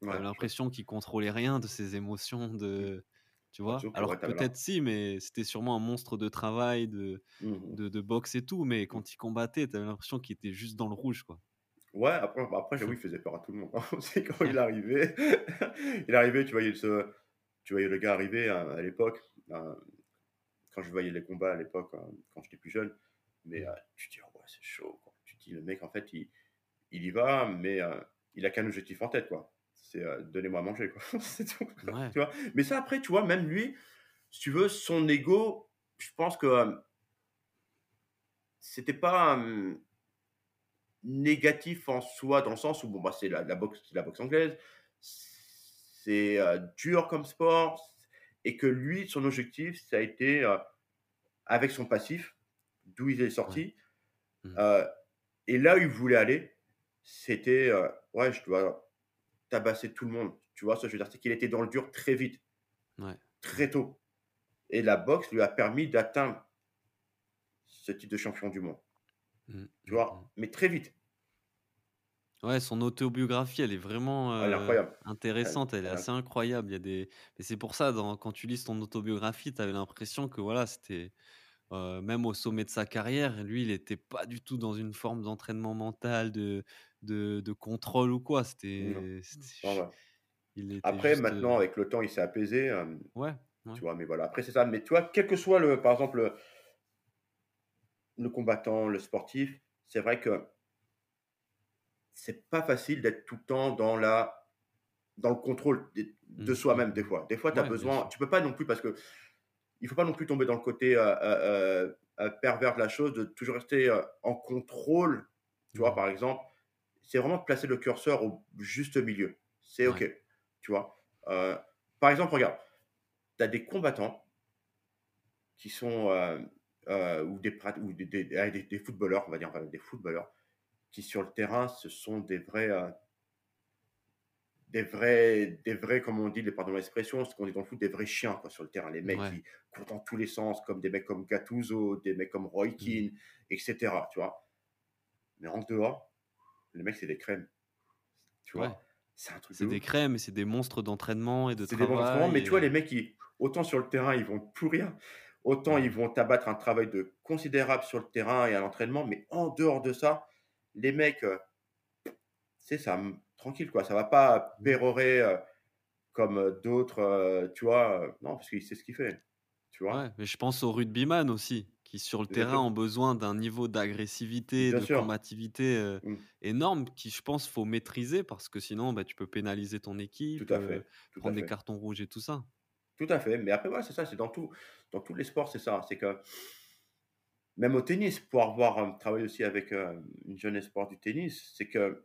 Ouais, J'avais l'impression qu'il contrôlait rien de ses émotions, de tu vois? Alors t'avais là. peut-être si, mais c'était sûrement un monstre de travail, de Mhm. de de boxe et tout, mais quand il combattait, tu avais l'impression qu'il était juste dans le rouge, quoi. Ouais, après, bah, après j'avoue, il faisait peur à tout le monde. C'est quand il arrivait, il arrivait, tu voyais, ce, tu voyais le gars arriver euh, à l'époque, quand je voyais les combats à l'époque, quand j'étais plus jeune, mais Mmh. euh, tu te dis, oh, ouais, c'est chaud. Le mec, en fait, il, il y va, mais euh, il a qu'un objectif en tête, quoi. C'est euh, donnez-moi à manger, quoi. C'est tout, quoi. Ouais. Tu vois? Mais ça, après, tu vois, même lui, si tu veux, son ego, je pense que euh, c'était pas euh, négatif en soi, dans le sens où, bon, bah, c'est la, la boxe, la boxe anglaise, c'est euh, dur comme sport, et que lui, son objectif, ça a été, avec son passif, d'où il est Ouais. sorti, Mmh. Euh, et là où il voulait aller, c'était, euh, ouais, je dois tabasser tout le monde. Tu vois que je veux dire? C'est qu'il était dans le dur très vite, Ouais. très tôt. Et la boxe lui a permis d'atteindre ce titre de champion du monde. Mmh, Tu mmh, vois Mais très vite. mmh. Ouais, son autobiographie, elle est vraiment, Elle est. Elle, intéressante, elle est elle est assez incroyable. Il y a des et c'est pour ça dans quand tu lis son autobiographie, tu avais l'impression que voilà, c'était même au sommet de sa carrière, lui, il était pas du tout dans une forme d'entraînement mental, de de de contrôle ou quoi. C'était ouais. était Après juste, maintenant avec le temps, il s'est apaisé, ouais, ouais. tu vois? Mais voilà, après c'est ça, mais tu vois, quel que soit le par exemple, le le combattant, le sportif, c'est vrai que c'est pas facile d'être tout le temps dans la dans le contrôle des de Mmh, mmh soi-même des mh. fois. Des fois, tu as Ouais, besoin tu peux pas non plus parce que il faut pas non plus tomber dans le côté, heu heu heu, pervers de la chose, de toujours rester, en contrôle. Tu vois? Mmh. Par exemple, c'est vraiment de placer le curseur au juste milieu. C'est Ouais. OK, tu vois? Par exemple, regarde, tu as des combattants qui sont, ou des ou des footballeurs, on va dire, des footballeurs qui sur le terrain, ce sont des vrais, des vrais des vrais, comme on dit, les pardon l'expression, ce qu'on dit dans le foot, des vrais chiens, quoi, sur le terrain. Les mecs Ouais. qui courent dans tous les sens, comme des mecs comme Gattuso, des mecs comme Roy Mmh. Keane et cetera, tu vois? Mais en dehors, les mecs, c'est des crèmes, tu Ouais. vois? C'est un truc de C'est des ouf. crèmes c'est des monstres d'entraînement et de C'est des travail mais tu vois, les mecs, ils autant sur le terrain, ils vont pourrir, autant ils vont t'abattre un travail de considérable sur le terrain et à l'entraînement, mais en dehors de ça, les mecs, tu sais, ça tranquille, quoi, ça va pas Mmh. pérorer, heu, comme, heu, d'autres, heu, tu vois? Non, parce qu'il sait ce qu'il fait, tu Ouais, vois? mais je pense aux rugbyman aussi, qui sur le terrain ont besoin d'un niveau d'agressivité, de sûr. combativité, Mmh, énorme qui je pense faut maîtriser parce que sinon, bah, tu peux pénaliser ton tout équipe, à fait, tout à prendre des fait, cartons rouges et tout ça. tout à fait, mais après, voilà, c'est ça, c'est dans tout dans tous les sports, c'est ça, c'est que même au tennis, pour avoir, travaillé aussi avec, une jeune espoir du tennis, c'est que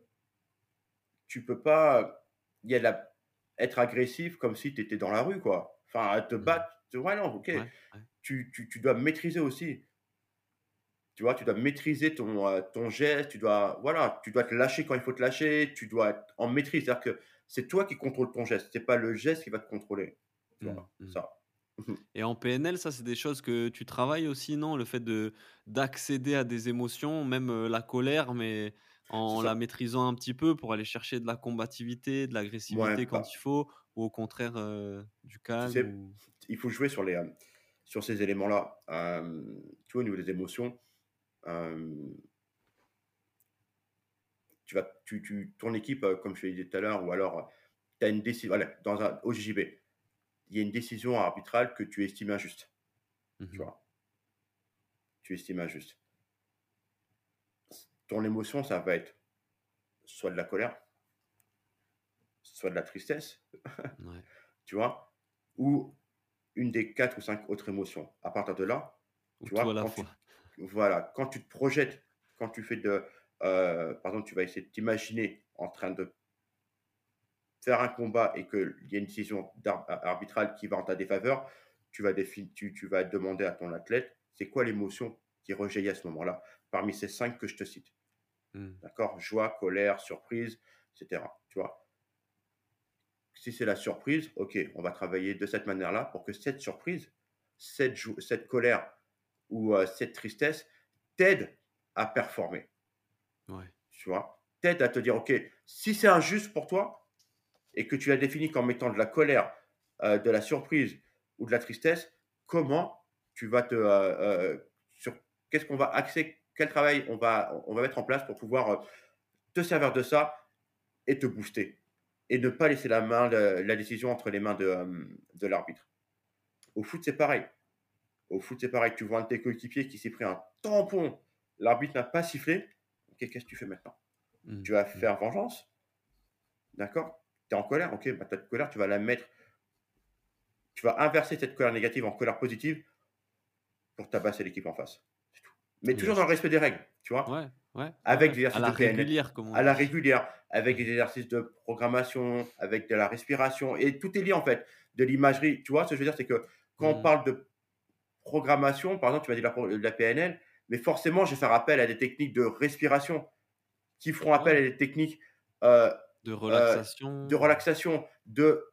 Tu peux pas y a la être agressif comme si tu étais dans la rue, quoi. Enfin, te Mmh. battre, tu vois? Non, OK. Ouais, ouais. Tu tu tu dois maîtriser aussi, tu vois? Tu dois maîtriser ton, heu, ton geste, tu dois voilà, tu dois te lâcher quand il faut te lâcher, tu dois être en maîtrise. C'est-à-dire que c'est toi qui contrôles ton geste, c'est pas le geste qui va te contrôler, tu Mmh, vois? mmh. Ça. Et en PNL, ça, c'est des choses que tu travailles aussi, non? Le fait de d'accéder à des émotions, même, heu, la colère, mais en la maîtrisant un petit peu pour aller chercher de la combativité, de Ouais, l'agressivité quand bah, il faut ou au contraire, heu, du tu calme sais, ou il faut jouer sur les, hem, sur ces éléments-là. Hem, tu vois, au niveau des émotions, tu vas tu tu ton équipe, heu, comme je l'ai dit tout à l'heure ou alors, tu as une décision voilà, dans un il y a une décision arbitrale que tu estimes injuste, tu mmh vois? Tu estimes injuste. Ton émotion, ça va être soit de la colère, soit de la tristesse, Ouais, tu vois? Ou une des 4 ou 5 autres émotions. À partir de là, ou tu vois, la quand tu voilà, quand tu te projettes, quand tu fais de, heu, par exemple, tu vas essayer de t'imaginer en train de faire un combat et qu'il y a une décision arbitrale qui va en ta défaveur, tu vas défi tu tu vas demander à ton athlète: «C'est quoi l'émotion qui rejaillit à ce moment-là?» parmi ces 5 que je te cite. Mmh. D'accord? Joie, colère, surprise, et cetera, tu vois? Si c'est la surprise, OK, on va travailler de cette manière-là pour que cette surprise, cette cette colère ou, heu, cette tristesse t'aide à performer, Ouais. tu vois? T'aide à te dire: «OK, si c'est injuste pour toi, et que tu l'as défini comme étant de la colère, heu, de la surprise ou de la tristesse, comment tu vas te, heu, sur qu'est-ce qu'on va axer, quel travail on va on va mettre en place pour pouvoir, heu, te servir de ça et te booster et ne pas laisser la main le la décision entre les mains de, hem, de l'arbitre. Au foot, c'est pareil. Au foot, c'est pareil. Tu vois un de tes coéquipiers qui s'est pris un tampon, l'arbitre n'a pas sifflé. OK, qu'est-ce que tu fais maintenant? Mmh. Tu vas Mmh. faire vengeance, d'accord? Tu es en colère, OK, bah, ta colère, tu vas la mettre Tu vas inverser cette colère négative en colère positive pour tabasser l'équipe en face. Mais toujours dans le respect des règles, tu vois? Ouais, ouais, Avec ouais. des À exercices la de PNL régulière, comme on à la régulière, avec des exercices de programmation, avec de la respiration et tout est lié en fait, de l'imagerie. Tu vois ce que je veux dire? C'est que quand on Mmh. parle de programmation, par exemple, tu m'as dit de la pro de la PNL, mais forcément, je vais faire appel à des techniques de respiration qui feront appel à des techniques, heu de heu, de relaxation. relaxation, de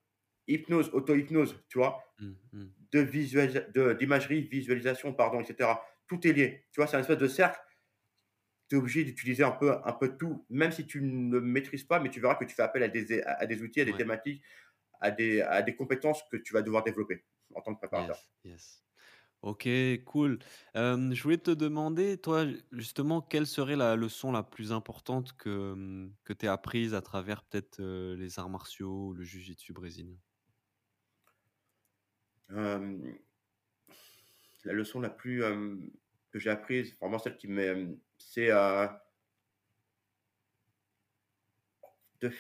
hypnose, auto-hypnose, tu vois? Mmh mh. de d'imagerie, visualisation, pardon, et cetera. Tout est lié. Tu vois, c'est un espèce de cercle. Tu es obligé d'utiliser un peu un peu tout, même si tu ne maîtrises pas, mais tu verras que tu fais appel à des à à des outils, à des Ouais. thématiques, à des à des compétences que tu vas devoir développer en tant que préparateur. Yes, yes. OK, cool. Hem, je voulais te demander, toi, justement, quelle serait la leçon la plus importante que, que tu aies apprise à travers peut-être, heu, les arts martiaux ou le jiu-jitsu brésilien? Hem, la leçon la plus, hem, que j'ai apprise, vraiment celle qui m'est, hem, c'est, heu, de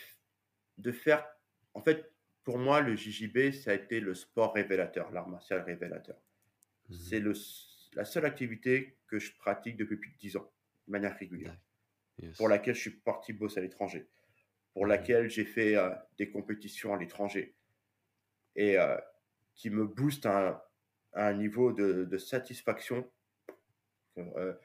de faire en fait, pour moi, le JJB, ça a été le sport révélateur, l'art martial révélateur. Mmh. C'est le la seule activité que je pratique depuis plus de 10 ans, de manière régulière, pour laquelle je suis parti bosser à l'étranger, pour Mmh. laquelle j'ai fait, des compétitions à l'étranger. Et qui me booste à à un niveau de de satisfaction, heu,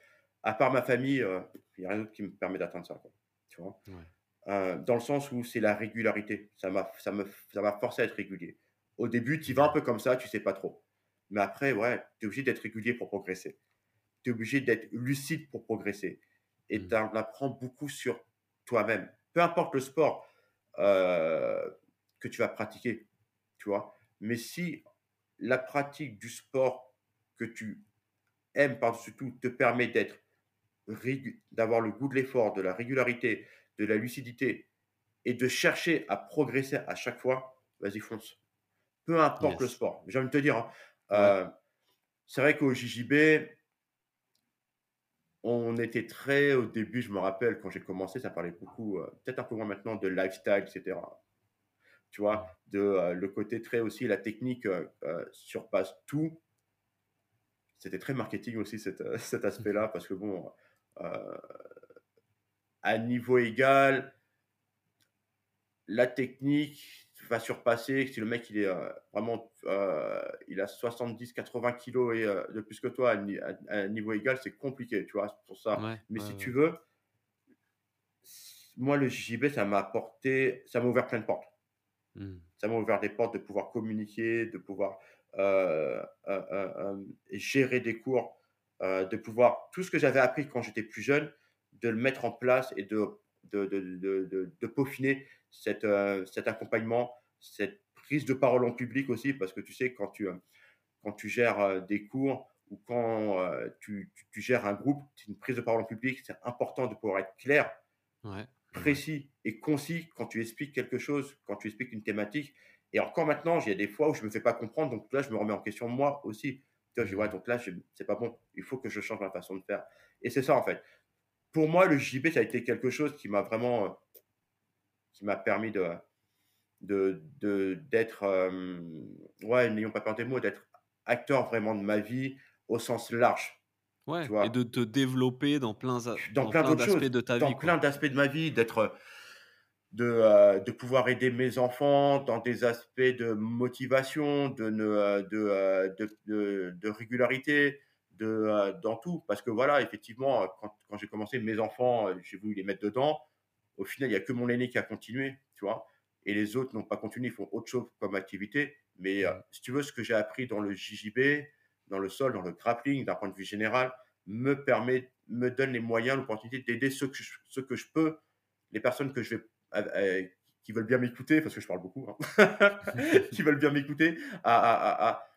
à part ma famille, heu, il y a rien d'autre qui me permet d'atteindre ça, quoi, tu vois? Ouais. Heu, dans le sens où c'est la régularité, ça m'a ça me ça m'a forcé à être régulier. Au début, tu vas un peu comme ça, tu sais pas trop. Mais après, ouais, tu es obligé d'être régulier pour progresser. Tu es obligé d'être lucide pour progresser et Mmh. tu en apprends beaucoup sur toi-même. Peu importe le sport, que tu vas pratiquer, tu vois? Mais si la pratique du sport que tu aimes par-dessus tout te permet d'être d'avoir le goût de l'effort, de la régularité, de la lucidité et de chercher à progresser à chaque fois, vas-y fonce. Peu importe le sport. J'ai envie de te dire, hein, Ouais. heu, c'est vrai qu'au JJB, on était très au début, je me rappelle quand j'ai commencé, ça parlait beaucoup, heu, peut-être un peu moins maintenant de lifestyle et cetera. Tu vois? De, heu, le côté très aussi la technique, heu heu, surpasse tout. C'était très marketing aussi cet, heu, cet aspect-là parce que bon, à niveau égal, la technique va surpasser. Si le mec il est euh, vraiment, euh, il a 70-80 kilos et euh, de plus que toi à, niveau égal, c'est compliqué, tu vois, c'est pour ça. Ouais, Mais ouais, si tu veux, moi le JB, ça m'a apporté, ça m'a ouvert plein de portes. Mmh. Ça m'a ouvert des portes de pouvoir communiquer, de pouvoir euh, euh, euh, gérer des cours, de pouvoir tout ce que j'avais appris quand j'étais plus jeune, de le mettre en place et de, de, de, de, peaufiner cette, cet accompagnement, cette prise de parole en public aussi, parce que tu sais, quand tu, quand tu gères des cours ou quand euh, tu, tu- tu gères un groupe, c'est une prise de parole en public, c'est important de pouvoir être clair ouais. Précis et concis quand tu expliques quelque chose, quand tu expliques une thématique. Et encore maintenant, il y a des fois où je ne me fais pas comprendre, donc là, je me remets en question moi aussi. Tu vois, je dis, ouais, donc là, c'est pas bon, il faut que je change ma façon de faire. Et c'est ça, en fait. Pour moi, le JB, ça a été quelque chose qui m'a vraiment, euh, qui m'a permis de, de- d'être, euh, ouais, n'ayons pas peur des mots, d'être acteur vraiment de ma vie au sens large, tu et de te développer dans plein dans dans plein plein d'aspects de ta dans vie, plein quoi. d'aspects de ma vie, d'être, de, euh, de pouvoir aider mes enfants dans des aspects de motivation, de, euh, de, euh, de, régularité, de, euh, dans tout. Parce que voilà, effectivement, quand, quand j'ai commencé, mes enfants, euh, j'ai voulu les mettre dedans. Au final, il n'y a que mon aîné qui a continué, tu vois? Et les autres n'ont pas continué, ils font autre chose comme activité. Mais euh, Mmh. si tu veux, ce que j'ai appris dans le JJB, dans le sol, dans le grappling, d'un point de vue général, me permet, me donne les moyens, l'opportunité d'aider ceux que je, que je peux, les personnes que je vais euh, qui veulent bien m'écouter, parce que je parle beaucoup, hein, qui veulent bien m'écouter, à, à, à,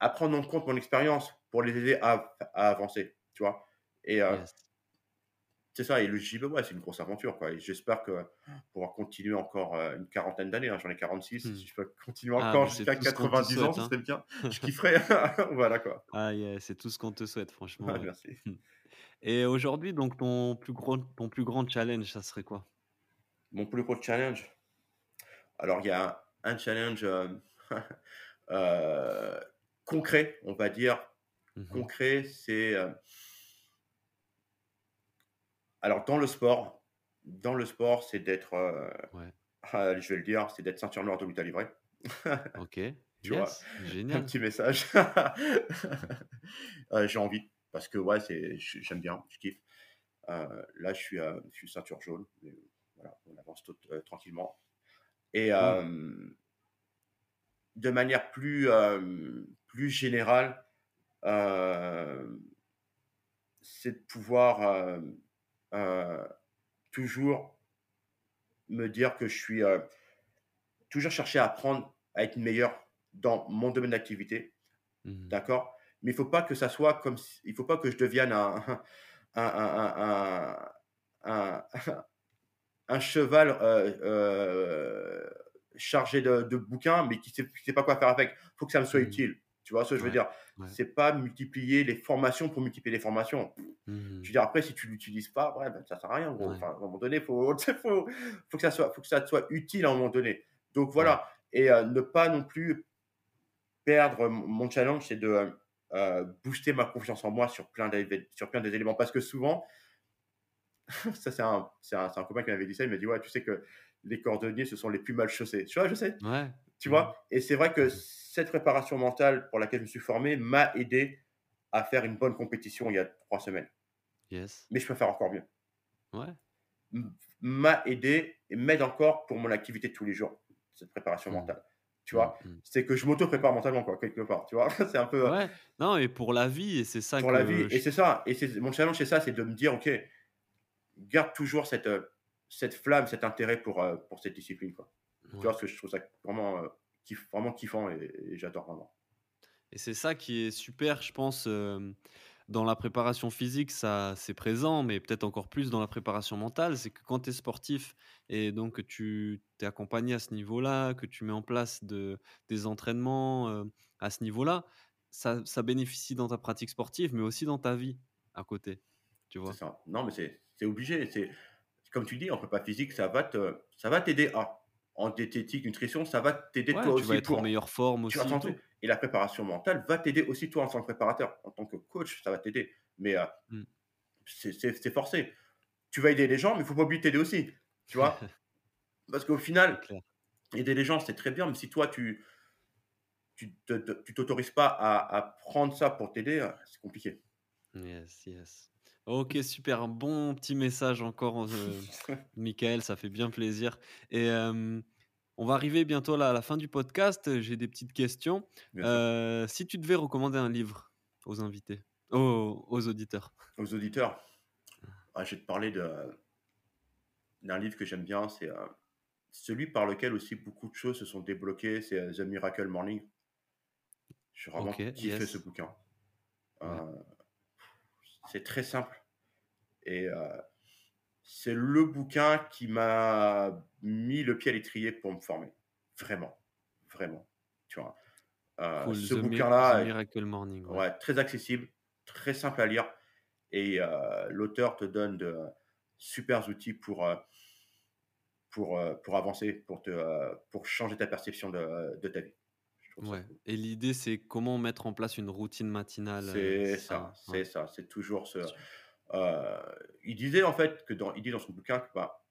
à, prendre en compte mon expérience pour les aider à, avancer, tu vois. Et euh. C'est ça, et le JB, ouais, c'est une grosse aventure, quoi. Et j'espère que pouvoir continuer encore euh, une quarantaine d'années, hein, j'en ai 46, Mmh. si je peux continuer Ah, encore c'est jusqu'à tout ce qu'on te 90 ans, souhaite, ce hein. serait bien. Je kifferais. voilà, quoi. Ah yeah, c'est tout ce qu'on te souhaite, franchement, ouais. merci. Et aujourd'hui, donc ton plus gros ton plus grand challenge, ça serait quoi? Mon plus gros challenge? Alors, il y a un, challenge euh, euh, concret, on va dire. Mmh mh. Concret, c'est. euh, alors, dans le sport, dans le sport, c'est d'être. euh, Ouais. ah, je vais le dire, c'est d'être ceinture noire de lutte à livrer. OK. tu vois, Yes, un génial. petit message. Euh, J'ai envie, parce que ouais, c'est, j'aime bien, je kiffe. Euh, là, je suis, euh, je suis ceinture jaune. mais, voilà, on avance tout, euh, tranquillement. Et euh, de manière plus, euh, plus générale, euh, c'est de pouvoir euh, toujours me dire que je suis euh, toujours chercher à apprendre à être meilleur dans mon domaine d'activité, Mmh d'accord? Mais il faut pas que ça soit comme si il faut pas que je devienne un un un un un un cheval, chargé de de bouquins, mais qui sait qui sait pas quoi faire avec. Il Faut que ça me soit Mmh. utile. Tu vois ce que je veux Ouais, dire? ouais. C'est pas multiplier les formations pour multiplier les formations. Je Mmh veux dire, après, si tu l'utilises pas, ouais, ben, ça sert à rien, gros. Ouais, Enfin, à un moment donné, faut, faut, faut que ça soit, faut que ça te soit utile à un moment donné. Donc voilà. Et euh, ne pas non plus perdre. Mon challenge, c'est de euh, booster ma confiance en moi sur plein, sur plein des éléments. Parce que souvent, ça, c'est un, un, un copain qui m'avait dit ça. Il m'a dit, ouais, tu sais que les cordonniers, ce sont les plus mal chaussés. Tu vois, je sais. Tu Mmh. vois. Et c'est vrai que Mmh cette préparation mentale pour laquelle je me suis formé m'a aidé à faire une bonne compétition il y a trois semaines. Yes. Mais je peux faire encore mieux. Ouais. m'a aidé et m'aide encore pour mon activité de tous les jours, cette préparation Mmh. mentale. Tu Mmh vois, mh. c'est que je m'auto-prépare mentalement, quoi, quelque part. Tu vois, c'est un peu euh, Ouais. Non et pour la vie et c'est ça pour la que vie. Et c'est ça. Et c'est mon challenge, c'est ça, c'est de me dire, ok, garde toujours cette, euh, cette flamme, cet intérêt pour, euh, pour cette discipline, quoi. Tu vois, parce que je trouve ça vraiment, kiff- vraiment kiffant et, et j'adore vraiment. Et c'est ça qui est super, je pense, hem, dans la préparation physique, ça c'est présent, mais peut-être encore plus dans la préparation mentale. C'est que quand tu es sportif et donc que tu t'es accompagné à ce niveau-là, que tu mets en place de des entraînements, heu, à ce niveau-là, ça ça bénéficie dans ta pratique sportive, mais aussi dans ta vie à côté, tu vois? ça. Non, mais c'est obligé. Comme tu dis, en prépa physique, ça va te, ça va t'aider à. En diététique, nutrition, ça va t'aider Ouais, toi tu vas être en meilleure forme aussi et la préparation mentale va t'aider aussi toi en tant que préparateur. En tant que coach, ça va t'aider. Mais euh, Mmh. c'est forcé. Tu vas aider les gens, mais il faut pas oublier de t'aider aussi. Tu vois? Parce qu'au final, aider les gens, c'est très bien, mais si toi, tu tu t'autorises pas à, à prendre ça pour t'aider, euh, c'est compliqué. Yes, yes. OK, super, bon petit message encore, heu, Michael, ça fait bien plaisir et on va arriver bientôt là à la fin du podcast, j'ai des petites questions. Heu, si tu devais recommander un livre aux invités, aux aux auditeurs? Aux auditeurs, ah, je vais te parler d'un livre que j'aime bien. C'est euh, celui par lequel aussi beaucoup de choses se sont débloquées. C'est euh, The Miracle Morning. J'ai vraiment OK, kiffé ce bouquin. Ouais. C'est très simple. Et euh, c'est le bouquin qui m'a mis le pied à l'étrier pour me former. Vraiment. Vraiment. Tu vois. Euh, Cool, ce bouquin-là, Miracle Morning, ouais. ouais, très accessible, très simple à lire. Et euh, l'auteur te donne de super outils pour, euh, pour, pour avancer, pour, te, pour changer ta perception de, de ta vie. Ouais et l'idée, c'est comment mettre en place une routine matinale, heu, C'est ça? Ouais. c'est ça, c'est toujours ce. Euh, il disait en fait que dans, il dit dans son bouquin que bah,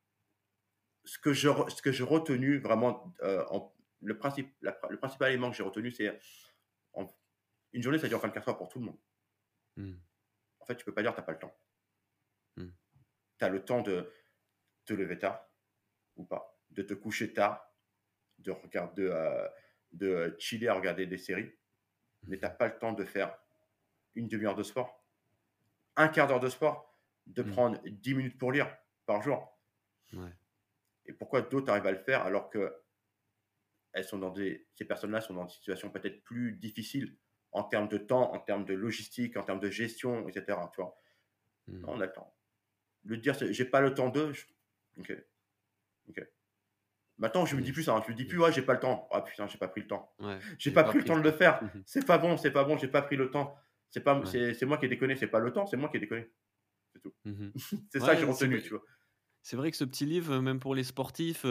ce que je, ce que j'ai retenu vraiment, euh, en- le, principe, la- le principal élément que j'ai retenu, c'est une journée, ça dure 24 heures pour tout le monde. Mmh. En fait, tu peux pas dire que tu n'as pas le temps. Mmh. Tu as le temps de te lever tard ou pas, de te coucher tard, de, regarder, de, euh, de chiller à regarder des séries, mais tu n'as pas le temps de faire une demi-heure de sport, un quart d'heure de sport, de Mmh. prendre 10 minutes pour lire par jour. Ouais. Et pourquoi d'autres arrivent à le faire alors que elles sont dans des, ces personnes-là sont dans des situations peut-être plus difficiles en termes de temps, en termes de logistique, en termes de gestion, etc. Tu vois, Mmh. Non, on a le dire, j'ai pas le temps de. je- Ok. Ok. Maintenant, je me dis Yes. plus ça. hein. Je me dis plus, ouais, j'ai pas le temps. Ah putain, j'ai pas pris le temps. Ouais, J'ai pas, pris le temps de le faire. Mmh C'est pas bon, c'est pas bon, j'ai pas pris le temps. C'est pas, Ouais. c'est, moi qui ai déconné. C'est pas le temps, c'est moi qui ai déconné. C'est tout. Mmh C'est ça que j'ai retenu, tu vois. C'est vrai que ce petit livre, même pour les sportifs,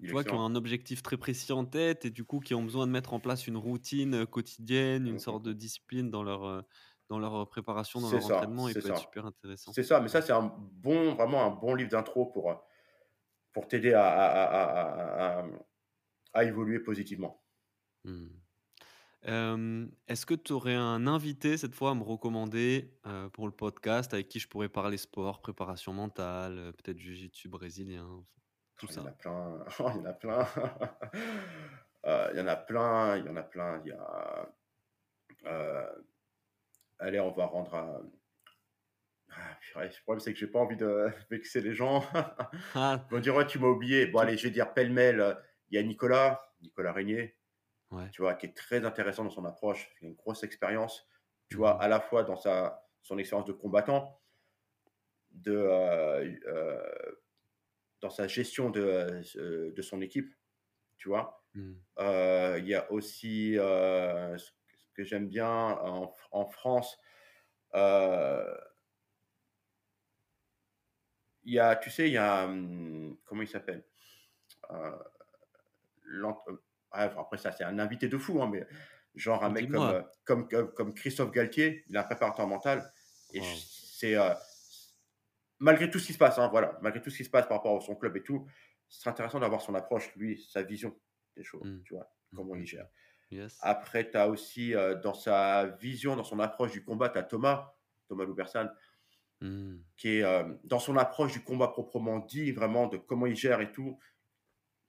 Il tu vois, qui ont un objectif très précis en tête et du coup qui ont besoin de mettre en place une routine, heu, quotidienne, une sorte de discipline dans leur, dans leur, préparation, dans leur ça, entraînement, c'est peut être ça. super intéressant. C'est ça, mais ça, c'est un bon, vraiment un bon livre d'intro pour, euh, pour t'aider à, à, à, à, à- à évoluer positivement. Mmh. Hem, est-ce que tu aurais un invité cette fois à me recommander, heu, pour le podcast avec qui je pourrais parler sport, préparation mentale, heu, peut-être jiu-jitsu brésilien, tout Oh, il y en a ça? plein. Oh, il y en a plein. Euh, il y en a plein. Il y en a plein. Il y a. euh, allez, on va rendre. Ah, purée, le problème, c'est que j'ai pas envie de vexer les gens. Ah! Ils vont dire, ouais, tu m'as oublié. Bon, allez, je vais dire pêle-mêle. Il y a Nicolas, Nicolas Régnier, ouais. tu vois, qui est très intéressant dans son approche. Il a une grosse expérience. tu vois, Mmh à la fois dans sa, son expérience de combattant, de, euh, euh, dans sa gestion de, euh, de son équipe, tu vois. Euh, Il y a aussi ce que j'aime bien en, en France. euh, Il y a, tu sais, il y a, hum, comment il s'appelle? Euh, euh, Après ça, c'est un invité de fou, hein, mais genre un mec comme, euh, comme, comme, comme Christophe Galtier, il est un préparateur mental. Et c'est, euh, malgré tout ce qui se passe, hein, voilà, malgré tout ce qui se passe par rapport à son club et tout, c'est intéressant d'avoir son approche, lui, sa vision des choses, Mmh. tu vois, comment il gère. Yes. Après, tu as aussi dans sa vision, dans son approche du combat, tu as Thomas, Thomas Loubersan, Mmh. qui est euh, dans son approche du combat proprement dit, vraiment de comment il gère et tout.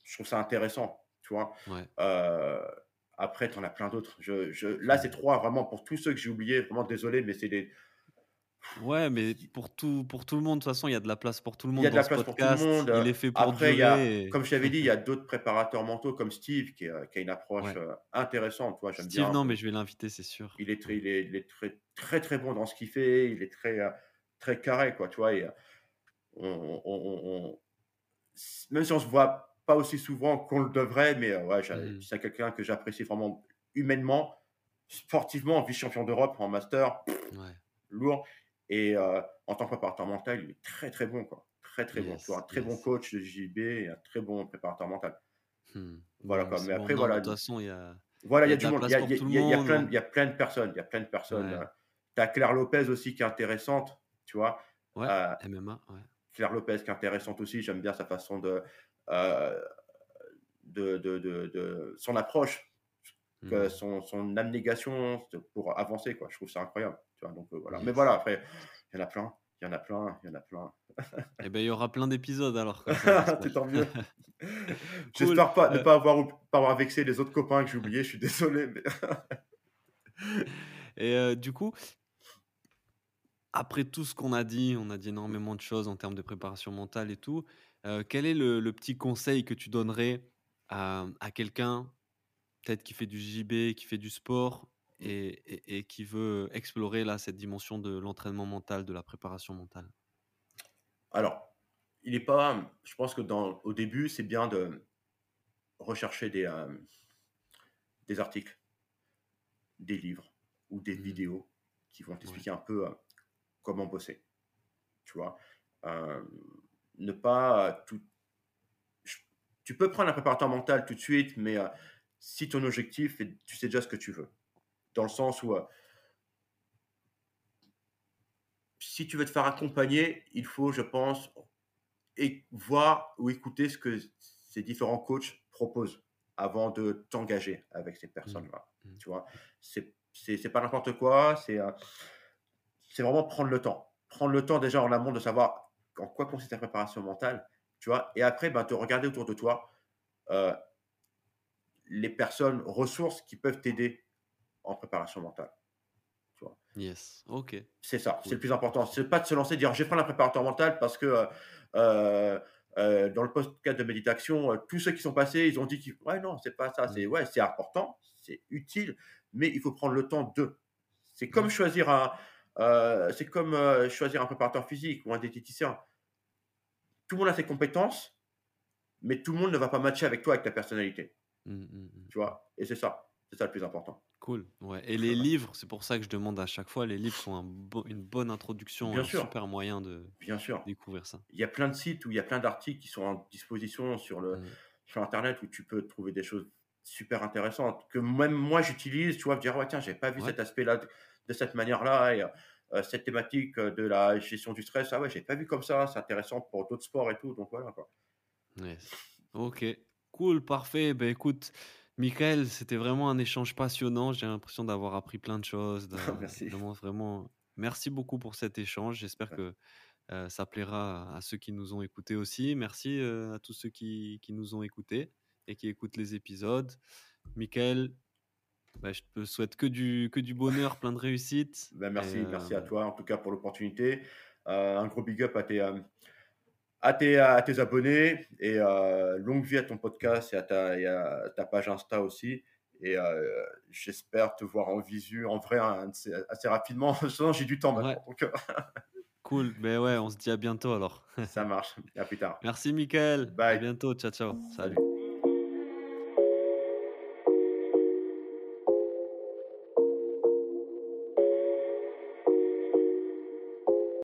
Je trouve ça intéressant, tu vois. Ouais. Euh, après, tu en as plein d'autres. Je, je, là, c'est trois, vraiment, pour tous ceux que j'ai oubliés, vraiment désolé, mais c'est des. Ouais, mais pour tout, pour tout le monde, de toute façon, il y a de la place pour tout le Il monde y a de la ce place pour tout le monde. Il est fait pour Après, il y a, durer. et- comme je t'avais dit, il y a d'autres préparateurs mentaux comme Steve qui, a- qui a une approche Ouais. euh, intéressante. Tu vois, j'aime Steve, bien. non, mais je vais l'inviter, c'est sûr. il est très, il est, il est très, très, très bon dans ce qu'il fait. Il est très, euh, très carré, quoi. Tu vois, et, euh, on, on- on- même si on se voit pas aussi souvent qu'on le devrait, mais euh, ouais, Mhm. c'est quelqu'un que j'apprécie vraiment humainement, sportivement, vice-champion d'Europe en master, Ouais. lourd. Et euh, en tant que préparateur mental, il est très, très bon, quoi. Très, très bon. Tu vois, un très bon coach de JB et un très bon préparateur mental. Hmm. Voilà, quoi. Mais bon. après, Non, voilà. De toute façon, il y a. Voilà, il y a du monde. y a, plein, il y a plein de personnes. Il y a plein de personnes. Ouais. Tu as Claire Lopez aussi qui est intéressante, tu vois. Ouais, Euh, MMA, ouais. Claire Lopez qui est intéressante aussi. J'aime bien sa façon de, euh, de, de, de, de- son approche, que Hmm. son, son abnégation pour avancer. Quoi. Je trouve ça incroyable. Tu vois, donc, euh, voilà. Mais voilà, après, il y en a plein. Il y en a plein. Il y en a plein. Eh ben, il y aura plein d'épisodes alors. C'est j'espère. tant mieux. Cool. J'espère pas ne Euh, pas avoir, pas avoir vexé les autres copains que j'ai oubliés. Je suis désolé. Mais... Et euh, du coup, après tout ce qu'on a dit, on a dit énormément de choses en termes de préparation mentale et tout. euh, quel est le, le petit conseil que tu donnerais à, à quelqu'un, peut-être qui fait du JB, qui fait du sport et, et- et qui veut explorer là cette dimension de l'entraînement mental, de la préparation mentale? Alors, il est pas. Je pense que dans, au début, c'est bien de rechercher des, euh, des articles, des livres ou des Mhm. vidéos qui vont t'expliquer un peu euh, comment bosser. Tu vois, Euh, ne pas tout. je- Tu peux prendre un préparateur mental tout de suite, mais euh, si ton objectif, est, tu sais déjà ce que tu veux, dans le sens où euh, si tu veux te faire accompagner, il faut, je pense, et voir ou écouter ce que ces différents coachs proposent avant de t'engager avec ces personnes-là. Mhm. Tu vois, c'est c'est c'est pas n'importe quoi, c'est c'est vraiment prendre le temps. Prendre le temps déjà en amont de savoir en quoi consiste ta préparation mentale, tu vois, et après, ben, te regarder autour de toi euh, les personnes ressources qui peuvent t'aider en préparation mentale. Yes, ok. C'est ça, c'est le plus important. C'est pas de se lancer et dire je vais prendre un préparateur mental parce que euh, euh, dans le podcast de méditation, tous ceux qui sont passés, ils ont dit ouais non, c'est pas ça. C'est ouais, c'est important, c'est utile, mais il faut prendre le temps de. C'est comme Ouais. choisir un, euh, c'est comme euh, choisir un préparateur physique ou un diététicien. Tout le monde a ses compétences, mais tout le monde ne va pas matcher avec toi, avec ta personnalité. Mm, mm, mm. Tu vois, et c'est ça, c'est ça le plus important. Cool. Ouais. Et les livres, c'est pour ça que je demande à chaque fois, les livres sont un bo- une bonne introduction, Bien un sûr. super moyen de Bien sûr. découvrir ça. Il y a plein de sites où il y a plein d'articles qui sont en disposition sur, le, sur Internet où tu peux trouver des choses super intéressantes que même moi j'utilise, tu vois, me dire, ouais, tiens, j'ai pas vu Ouais. cet aspect-là de, cette manière-là, et euh, cette thématique de la gestion du stress, ah ouais, j'ai pas vu comme ça, c'est intéressant pour d'autres sports et tout, donc voilà quoi. Yes. Ok, cool, parfait. Ben écoute, Michael, c'était vraiment un échange passionnant. J'ai l'impression d'avoir appris plein de choses. de- Merci. Vraiment, vraiment, merci beaucoup pour cet échange. J'espère que euh, ça plaira à ceux qui nous ont écoutés aussi. Merci euh, à tous ceux qui, qui nous ont écoutés et qui écoutent les épisodes. Michael, ben, je te souhaite que du, que du bonheur, plein de réussite. Ben, merci, Et, merci euh, à toi en tout cas pour l'opportunité. Euh, un gros big up à tes, euh, à tes, à tes abonnés et euh, longue vie à ton podcast et à ta, et à ta page Insta aussi. et j'espère te voir en visu, en vrai, ces assez rapidement. Sinon, j'ai du temps maintenant, cool. Ben ouais, on se dit à bientôt alors. ça marche. À plus tard. Merci Mickaël, à Bye. bientôt. Ciao, ciao. Salut.